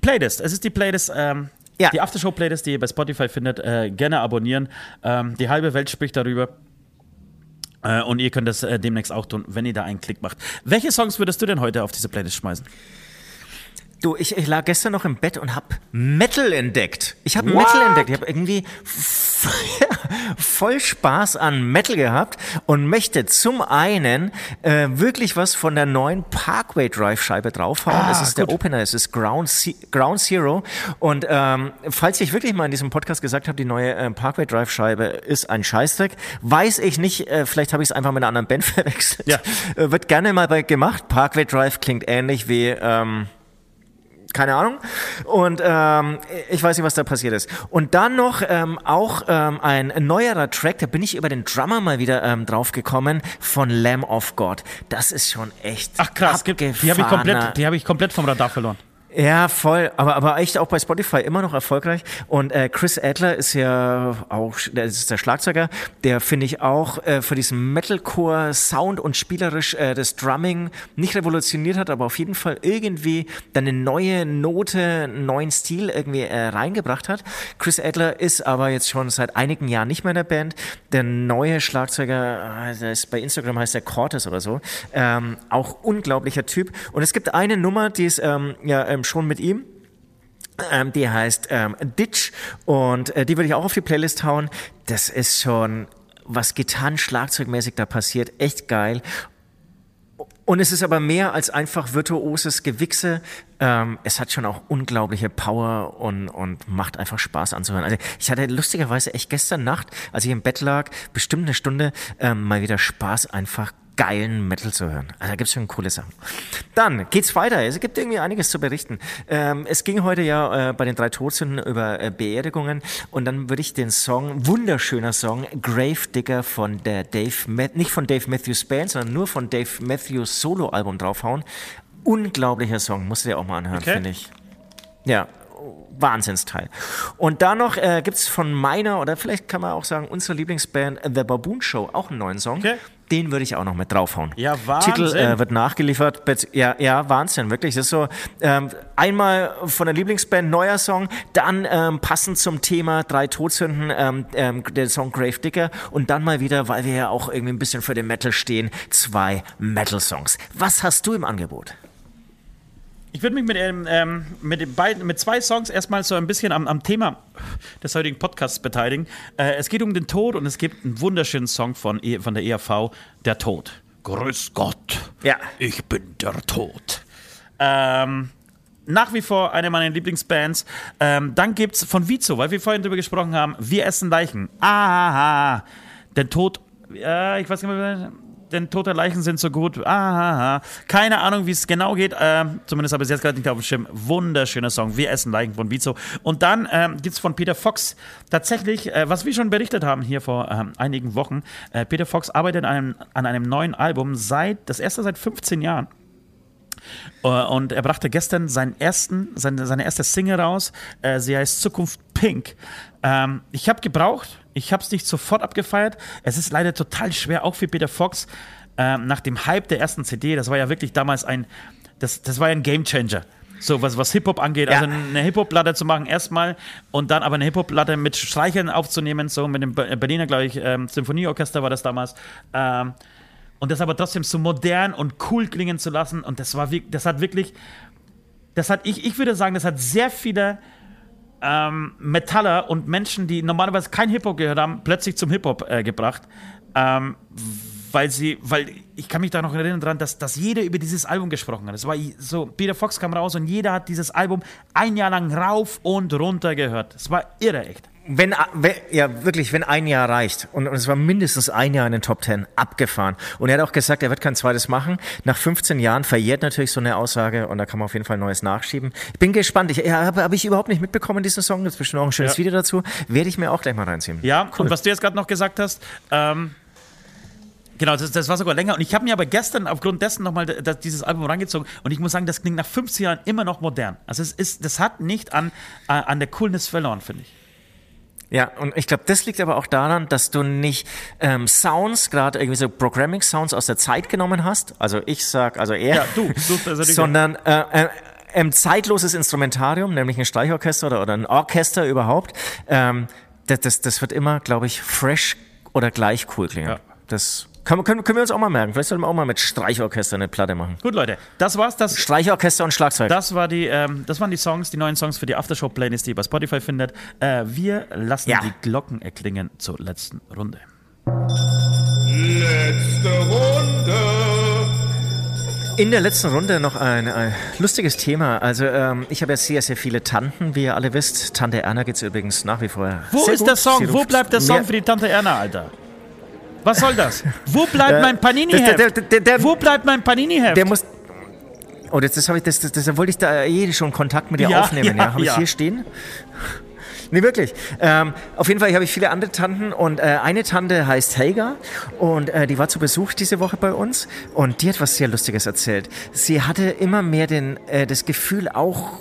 Playlist. Es ist die Playlist, ähm, ja. die Aftershow-Playlist, die ihr bei Spotify findet. Äh, gerne abonnieren. Ähm, die halbe Welt spricht darüber. Äh, und ihr könnt das äh, demnächst auch tun, wenn ihr da einen Klick macht. Welche Songs würdest du denn heute auf diese Playlist schmeißen? Du, ich, ich lag gestern noch im Bett und hab Metal entdeckt. Ich habe Metal entdeckt. Ich habe irgendwie voll Spaß an Metal gehabt und möchte zum einen äh, wirklich was von der neuen Parkway Drive Scheibe draufhauen. Ah, es ist gut. der Opener, es ist Ground, Ground Zero. Und ähm, falls ich wirklich mal in diesem Podcast gesagt habe, die neue äh, Parkway Drive Scheibe ist ein Scheißdreck, weiß ich nicht. Äh, vielleicht habe ich es einfach mit einer anderen Band verwechselt. Ja. Äh, wird gerne mal bei gemacht. Parkway Drive klingt ähnlich wie ähm, keine Ahnung. Und ähm, ich weiß nicht, was da passiert ist. Und dann noch ähm, auch ähm, ein neuerer Track, da bin ich über den Drummer mal wieder ähm, drauf gekommen, von Lamb of God. Das ist schon echt. Ach krass, die habe ich, komplett, die hab ich komplett vom Radar verloren. Ja, voll. Aber, aber echt auch bei Spotify immer noch erfolgreich. Und äh, Chris Adler ist ja auch, der ist der Schlagzeuger, der finde ich auch äh, für diesen Metalcore-Sound und spielerisch äh, das Drumming nicht revolutioniert hat, aber auf jeden Fall irgendwie dann eine neue Note, einen neuen Stil irgendwie äh, reingebracht hat. Chris Adler ist aber jetzt schon seit einigen Jahren nicht mehr in der Band. Der neue Schlagzeuger, äh, ist bei Instagram heißt der Cortes oder so, ähm, auch unglaublicher Typ. Und es gibt eine Nummer, die ist ähm, ja ähm, schon mit ihm. Ähm, die heißt ähm, Ditch und äh, die würde ich auch auf die Playlist hauen. Das ist schon, was Gitarren-Schlagzeugmäßig da passiert, echt geil. Und es ist aber mehr als einfach virtuoses Gewichse. Ähm, es hat schon auch unglaubliche Power und, und macht einfach Spaß anzuhören. Also ich hatte lustigerweise echt gestern Nacht, als ich im Bett lag, bestimmt eine Stunde ähm, mal wieder Spaß, einfach geilen Metal zu hören. Also da gibt es schon coole Sachen. Dann geht's weiter. Es gibt irgendwie einiges zu berichten. Ähm, es ging heute ja äh, bei den drei Todsünden über äh, Beerdigungen und dann würde ich den Song, wunderschöner Song, Grave Digger von der Dave, nicht von Dave Matthews Band, sondern nur von Dave Matthews Solo-Album draufhauen. Unglaublicher Song, musst du dir auch mal anhören, okay. finde ich. Ja, Wahnsinnsteil. Und da noch äh, gibt es von meiner, oder vielleicht kann man auch sagen, unserer Lieblingsband The Baboon Show auch einen neuen Song. Okay. Den würde ich auch noch mit draufhauen. Ja, Wahnsinn. Titel äh, wird nachgeliefert. Ja, ja, Wahnsinn, wirklich. Das ist so ähm, einmal von der Lieblingsband neuer Song, dann ähm, passend zum Thema Drei Todsünden ähm, ähm, der Song Grave Digger und dann mal wieder, weil wir ja auch irgendwie ein bisschen für den Metal stehen, zwei Metal-Songs. Was hast du im Angebot? Ich würde mich mit, ähm, mit, beiden, mit zwei Songs erstmal so ein bisschen am, am Thema des heutigen Podcasts beteiligen. Äh, es geht um den Tod und es gibt einen wunderschönen Song von, e, von der ERV, Der Tod. Grüß Gott. Ja. Ich bin der Tod. Ähm, nach wie vor eine meiner Lieblingsbands. Ähm, dann gibt's von Vizo, weil wir vorhin drüber gesprochen haben, Wir essen Leichen. Ah, der Tod, äh, ich weiß nicht mehr, denn tote Leichen sind so gut. Ah, keine Ahnung, wie es genau geht. Ähm, zumindest habe ich es jetzt gerade nicht auf dem Schirm. Wunderschöner Song. Wir essen Leichen von Vizo. Und dann ähm, gibt es von Peter Fox tatsächlich, äh, was wir schon berichtet haben hier vor ähm, einigen Wochen. Äh, Peter Fox arbeitet an einem, an einem neuen Album seit, das erste seit 15 Jahren. Äh, und er brachte gestern seinen ersten, seine, seine erste Single raus. Äh, sie heißt Zukunft Pink. Ähm, ich habe gebraucht, ich habe es nicht sofort abgefeiert. Es ist leider total schwer, auch für Peter Fox, ähm, nach dem Hype der ersten CD. Das war ja wirklich damals ein, das, das war ja ein Gamechanger. So, was, was Hip-Hop angeht, ja. also eine Hip-Hop-Platte zu machen erstmal und dann aber eine Hip-Hop-Platte mit Streichern aufzunehmen, so mit dem Berliner, glaube ich, ähm, Symphonieorchester war das damals. Ähm, und das aber trotzdem so modern und cool klingen zu lassen. Und das war das hat wirklich, das hat, ich, ich würde sagen, das hat sehr viele ähm, Metaller und Menschen, die normalerweise kein Hip-Hop gehört haben, plötzlich zum Hip-Hop äh, gebracht. Ähm, weil sie, weil ich kann mich da noch erinnern dran, dass, dass jeder über dieses Album gesprochen hat. Es war so, Peter Fox kam raus und jeder hat dieses Album ein Jahr lang rauf und runter gehört. Es war irre echt. Wenn, wenn, ja, wirklich, wenn ein Jahr reicht. Und, und, es war mindestens ein Jahr in den Top Ten abgefahren. Und er hat auch gesagt, er wird kein zweites machen. Nach 15 Jahren verjährt natürlich so eine Aussage und da kann man auf jeden Fall Neues nachschieben. Ich bin gespannt. Ich ja, habe hab ich überhaupt nicht mitbekommen, diesen Song. Bestimmt auch ein schönes ja. Video dazu. Werde ich mir auch gleich mal reinziehen. Ja, cool. und was du jetzt gerade noch gesagt hast, ähm, Genau, das, das, war sogar länger. Und ich habe mir aber gestern aufgrund dessen nochmal dieses Album rangezogen. Und ich muss sagen, das klingt nach 15 Jahren immer noch modern. Also es ist, das hat nicht an, an der Coolness verloren, finde ich. Ja, und ich glaube, das liegt aber auch daran, dass du nicht ähm, Sounds, gerade irgendwie so Programming-Sounds aus der Zeit genommen hast. Also ich sag, also er. Ja, du, du also sondern äh, äh, ein zeitloses Instrumentarium, nämlich ein Streichorchester oder, oder ein Orchester überhaupt. Ähm, das, das, das wird immer, glaube ich, fresh oder gleich cool klingen. Ja. Das können, können, können wir uns auch mal merken. Vielleicht sollten wir auch mal mit Streichorchester eine Platte machen. Gut, Leute, das war's. Das, Streichorchester und Schlagzeug. Das, war die, ähm, das waren die Songs, die neuen Songs für die Aftershow-Playlist, die ihr bei Spotify findet. Äh, wir lassen ja. die Glocken erklingen zur letzten Runde. Letzte Runde. In der letzten Runde noch ein, ein lustiges Thema. Also ähm, ich habe ja sehr, sehr viele Tanten, wie ihr alle wisst. Tante Erna geht es übrigens nach wie vor. Wo ist gut. der Song? Wo bleibt der Song für die Tante Erna, Alter? Was soll das? Wo bleibt mein Panini-Heft? Wo bleibt mein Panini-Heft? Der muss. Oh, das, das, ich, das, das, das wollte ich da eh schon Kontakt mit dir ja, aufnehmen. Ja, ja. Habe ich hier stehen? Nee, wirklich. Ähm, auf jeden Fall habe ich viele andere Tanten und äh, eine Tante heißt Helga und äh, die war zu Besuch diese Woche bei uns und die hat was sehr Lustiges erzählt. Sie hatte immer mehr den, äh, das Gefühl, auch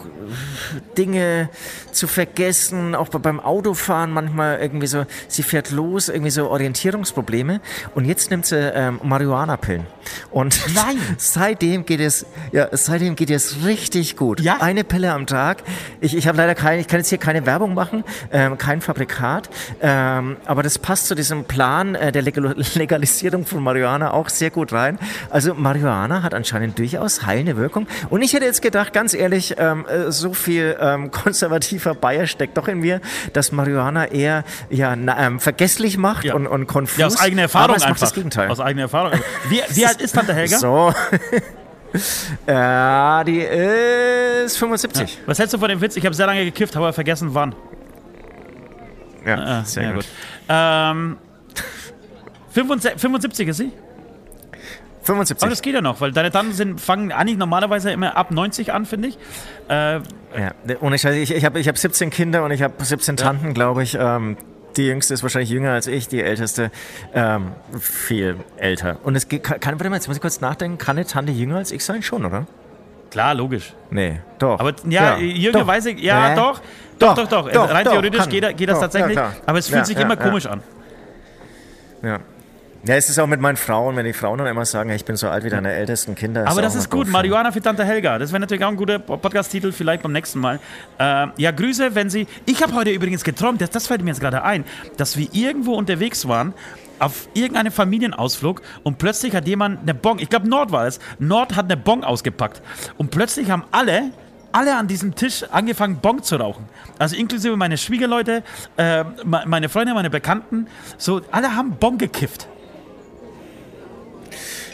Dinge zu vergessen, auch beim Autofahren manchmal irgendwie so, sie fährt los, irgendwie so Orientierungsprobleme und jetzt nimmt sie ähm, Marihuana-Pillen. Und Nein. seitdem geht es, ja, seitdem geht es richtig gut. Ja? Eine Pille am Tag. Ich, ich habe leider keine, ich kann jetzt hier keine Werbung machen, ähm, kein Fabrikat, ähm, aber das passt zu diesem Plan äh, der Legal Legalisierung von Marihuana auch sehr gut rein. Also Marihuana hat anscheinend durchaus heilende Wirkung und ich hätte jetzt gedacht, ganz ehrlich, ähm, äh, so viel ähm, konservativer Bayer steckt doch in mir, dass Marihuana eher ja, na, ähm, vergesslich macht ja. und, und konfus. Ja, aus eigener Erfahrung einfach. das Gegenteil. Aus eigener Erfahrung. Wie, wie alt ist Tante Helga? So. ja, die ist 75. Ja. Was hältst du von dem Witz? Ich habe sehr lange gekifft, habe aber vergessen, wann. Ja, äh, sehr ja, gut. gut. Ähm, 75 ist sie? 75. Aber das geht ja noch, weil deine Tanten sind, fangen eigentlich normalerweise immer ab 90 an, finde ich. Äh, ja, und ich, ich, ich habe ich hab 17 Kinder und ich habe 17 ja. Tanten, glaube ich. Ähm, die jüngste ist wahrscheinlich jünger als ich, die älteste ähm, viel älter. Und es kann, kann, warte mal, jetzt muss ich kurz nachdenken, kann eine Tante jünger als ich sein? Schon, oder? Klar, logisch. Nee, doch. Aber ja, ja Weise, ja, nee. doch, doch, doch, doch, doch. Rein doch, theoretisch geht, geht, das tatsächlich. Ja, aber es fühlt ja, sich immer komisch an. Ja. Ja, es ist auch mit meinen Frauen, wenn die Frauen dann immer sagen, ich bin so alt wie deine ältesten Kinder. Aber das ist gut, Marihuana für Tante Helga. Das wäre natürlich auch ein guter Podcast-Titel, vielleicht beim nächsten Mal. Äh, ja, Grüße, wenn Sie. Ich habe heute übrigens geträumt, das, das fällt mir jetzt gerade ein, dass wir irgendwo unterwegs waren auf irgendeinem Familienausflug und plötzlich hat jemand eine Bon, ich glaube Nord war es, Nord hat eine Bon ausgepackt und plötzlich haben alle alle an diesem Tisch angefangen, Bon zu rauchen. Also inklusive meine Schwiegerleute, äh, meine Freunde, meine Bekannten. So, alle haben Bon gekifft.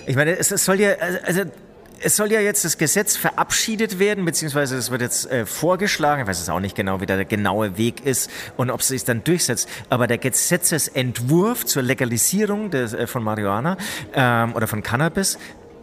Ich meine, es, es soll ja, also es soll ja jetzt das Gesetz verabschiedet werden, beziehungsweise es wird jetzt äh, vorgeschlagen. Ich weiß es auch nicht genau, wie der genaue Weg ist und ob es sich dann durchsetzt. Aber der Gesetzesentwurf zur Legalisierung des, äh, von Marihuana ähm, oder von Cannabis,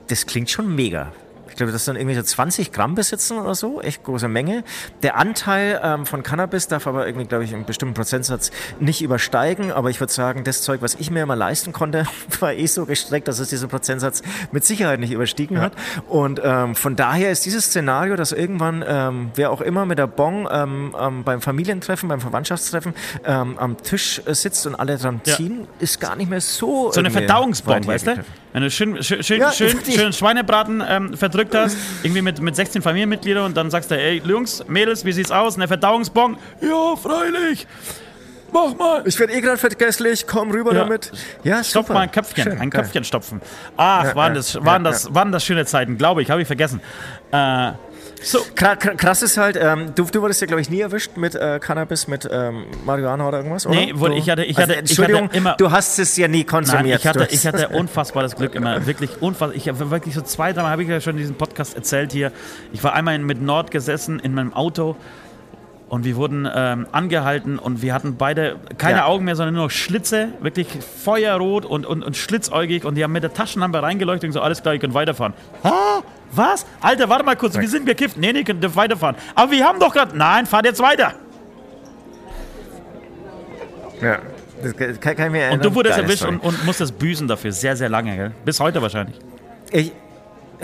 das klingt schon mega. Ich glaube, das dann irgendwie so 20 Gramm besitzen oder so, echt große Menge. Der Anteil ähm, von Cannabis darf aber irgendwie, glaube ich, einen bestimmten Prozentsatz nicht übersteigen. Aber ich würde sagen, das Zeug, was ich mir immer leisten konnte, war eh so gestreckt, dass es diesen Prozentsatz mit Sicherheit nicht überstiegen ja. hat. Und ähm, von daher ist dieses Szenario, dass irgendwann ähm, wer auch immer mit der Bon ähm, ähm, beim Familientreffen, beim Verwandtschaftstreffen ähm, am Tisch äh, sitzt und alle dran ziehen, ja. ist gar nicht mehr so. So eine Verdauungsbombe, weißt du? Wenn du schön, schön, schön, ja, schön, schön Schweinebraten ähm, verdrückt hast, irgendwie mit, mit 16 Familienmitgliedern und dann sagst du, ey, Jungs, Mädels, wie sieht's aus? Eine Verdauungsbon? Ja, freilich. Mach mal. Ich werde eh gerade vergesslich, komm rüber ja. damit. Ja, Stopf mal ein Köpfchen, Schön, ein geil. Köpfchen stopfen. Ach, ja, waren, das, waren, das, waren das schöne Zeiten, glaube ich, habe ich vergessen. Äh, so. Krass ist halt, ähm, du, du wurdest ja, glaube ich, nie erwischt mit äh, Cannabis, mit ähm, Marihuana oder irgendwas, oder? Nee, wurde, ich hatte, ich hatte, also, Entschuldigung, ich hatte immer, du hast es ja nie konsumiert. Nein, ich hatte, ich hatte unfassbares Glück immer, wirklich unfassbar. Ich habe wirklich so zwei, dreimal, habe ich ja schon in diesem Podcast erzählt hier. Ich war einmal mit Nord gesessen in meinem Auto und wir wurden ähm, angehalten und wir hatten beide keine ja. Augen mehr, sondern nur noch Schlitze, wirklich feuerrot und, und, und schlitzäugig und die haben mit der Taschenlampe reingeleuchtet und so, alles klar, ihr könnt weiterfahren. Ha? Was? Alter, warte mal kurz, wir sind gekifft. Nee, nee, könnt weiterfahren. Aber wir haben doch gerade. Nein, fahrt jetzt weiter. Ja, das kann, kann ich mir erinnern. Und du wurdest erwischt und, und musstest büßen dafür, sehr, sehr lange, gell? Bis heute wahrscheinlich. Ich,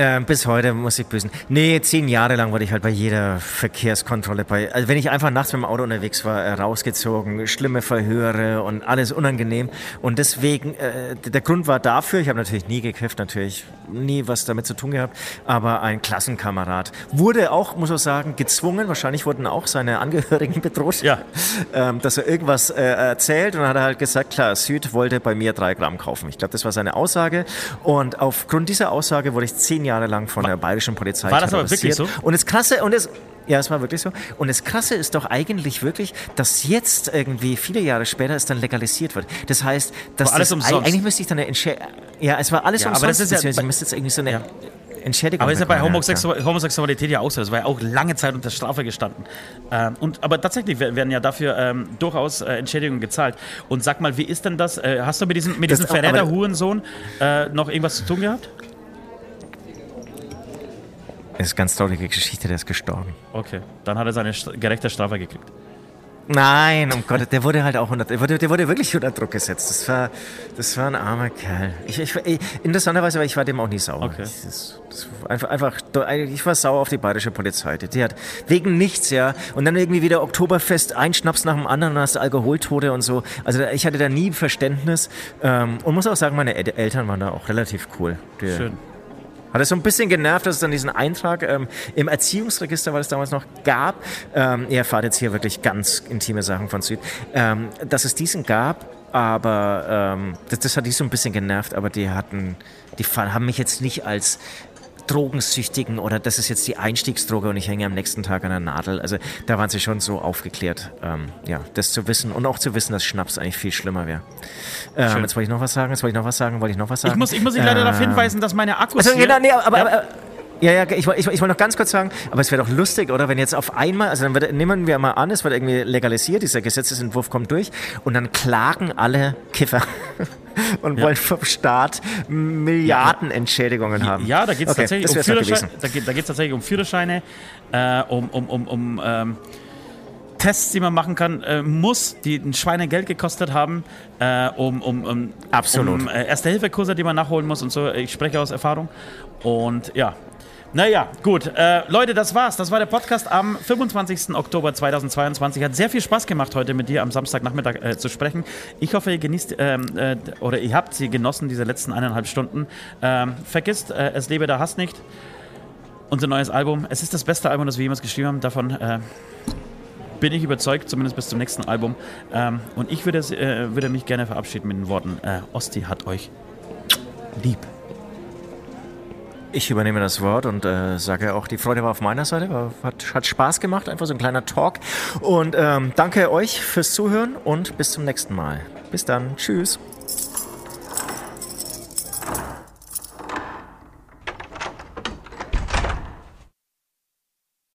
äh, bis heute muss ich büßen. Nee, zehn Jahre lang wurde ich halt bei jeder Verkehrskontrolle bei. Also wenn ich einfach nachts mit dem Auto unterwegs war, äh, rausgezogen, schlimme Verhöre und alles unangenehm. Und deswegen, äh, der Grund war dafür, ich habe natürlich nie gekifft, natürlich nie was damit zu tun gehabt, aber ein Klassenkamerad wurde auch, muss man sagen, gezwungen, wahrscheinlich wurden auch seine Angehörigen bedroht, ja. ähm, dass er irgendwas äh, erzählt und dann hat er halt gesagt, klar, Süd wollte bei mir drei Gramm kaufen. Ich glaube, das war seine Aussage und aufgrund dieser Aussage wurde ich zehn zehn Jahre lang von der bayerischen Polizei War das aber wirklich so? Und das Krasse, und das, ja, es war wirklich so. Und das Krasse ist doch eigentlich wirklich, dass jetzt irgendwie viele Jahre später es dann legalisiert wird. Das heißt, dass war alles das, umsonst. eigentlich müsste ich dann eine Entschädigung. Ja, es war alles ja, umsonst. Aber das ist ja, ich müsste jetzt irgendwie so eine ja. Entschädigung. Aber ist ja bei Homosexual Homosexualität ja auch so. Das war ja auch lange Zeit unter Strafe gestanden. Ähm, und, aber tatsächlich werden ja dafür ähm, durchaus äh, Entschädigungen gezahlt. Und sag mal, wie ist denn das? Äh, hast du mit diesem, mit diesem Verräter-Hurensohn äh, noch irgendwas zu tun gehabt? Das ist eine ganz traurige Geschichte, der ist gestorben. Okay, dann hat er seine gerechte Strafe gekriegt. Nein, um Gott, der wurde halt auch unter, der wurde, der wurde wirklich unter Druck gesetzt. Das war, das war ein armer Kerl. Ich, ich, interessanterweise, aber ich war dem auch nie sauer. Okay. Ich, das, das einfach, einfach, ich war sauer auf die bayerische Polizei. Die hat wegen nichts, ja, und dann irgendwie wieder Oktoberfest, ein Schnaps nach dem anderen, und hast Alkoholtote und so. Also ich hatte da nie Verständnis ähm, und muss auch sagen, meine Eltern waren da auch relativ cool. Die, Schön. Hat es so ein bisschen genervt, dass es dann diesen Eintrag ähm, im Erziehungsregister, weil es damals noch gab, ähm, ihr erfahrt jetzt hier wirklich ganz intime Sachen von Süd, ähm, dass es diesen gab, aber ähm, das, das hat die so ein bisschen genervt, aber die hatten, die haben mich jetzt nicht als Drogensüchtigen oder das ist jetzt die Einstiegsdroge und ich hänge am nächsten Tag an der Nadel. Also da waren sie schon so aufgeklärt, ähm, ja, das zu wissen und auch zu wissen, dass Schnaps eigentlich viel schlimmer wäre. Ähm, jetzt wollte ich noch was sagen, jetzt wollte ich noch was sagen, wollte ich noch was sagen. Ich muss, ich muss Ihnen leider äh, darauf hinweisen, dass meine Akkus also, genau, nee, aber, ja. aber, ja, ja, ich, ich, ich wollte noch ganz kurz sagen, aber es wäre doch lustig, oder? Wenn jetzt auf einmal, also dann wird, nehmen wir mal an, es wird irgendwie legalisiert, dieser Gesetzesentwurf kommt durch und dann klagen alle Kiffer und ja. wollen vom Staat Milliardenentschädigungen haben. Ja, da geht es okay, tatsächlich, um Führerscheine, da geht, da tatsächlich um Führerscheine, äh, um, um, um, um ähm, Tests, die man machen kann, äh, muss, die ein Schweinegeld gekostet haben, äh, um, um, um, Absolut. um äh, Erste-Hilfe-Kurse, die man nachholen muss und so. Ich spreche aus Erfahrung. Und ja, naja, gut. Äh, Leute, das war's. Das war der Podcast am 25. Oktober 2022. Hat sehr viel Spaß gemacht, heute mit dir am Samstagnachmittag äh, zu sprechen. Ich hoffe, ihr genießt ähm, äh, oder ihr habt sie genossen, diese letzten eineinhalb Stunden. Ähm, vergisst, äh, es lebe da Hass nicht. Unser neues Album. Es ist das beste Album, das wir jemals geschrieben haben. Davon äh, bin ich überzeugt, zumindest bis zum nächsten Album. Ähm, und ich würde, äh, würde mich gerne verabschieden mit den Worten: Osti hat euch lieb. Ich übernehme das Wort und äh, sage auch, die Freude war auf meiner Seite, war, hat, hat Spaß gemacht, einfach so ein kleiner Talk. Und ähm, danke euch fürs Zuhören und bis zum nächsten Mal. Bis dann, tschüss.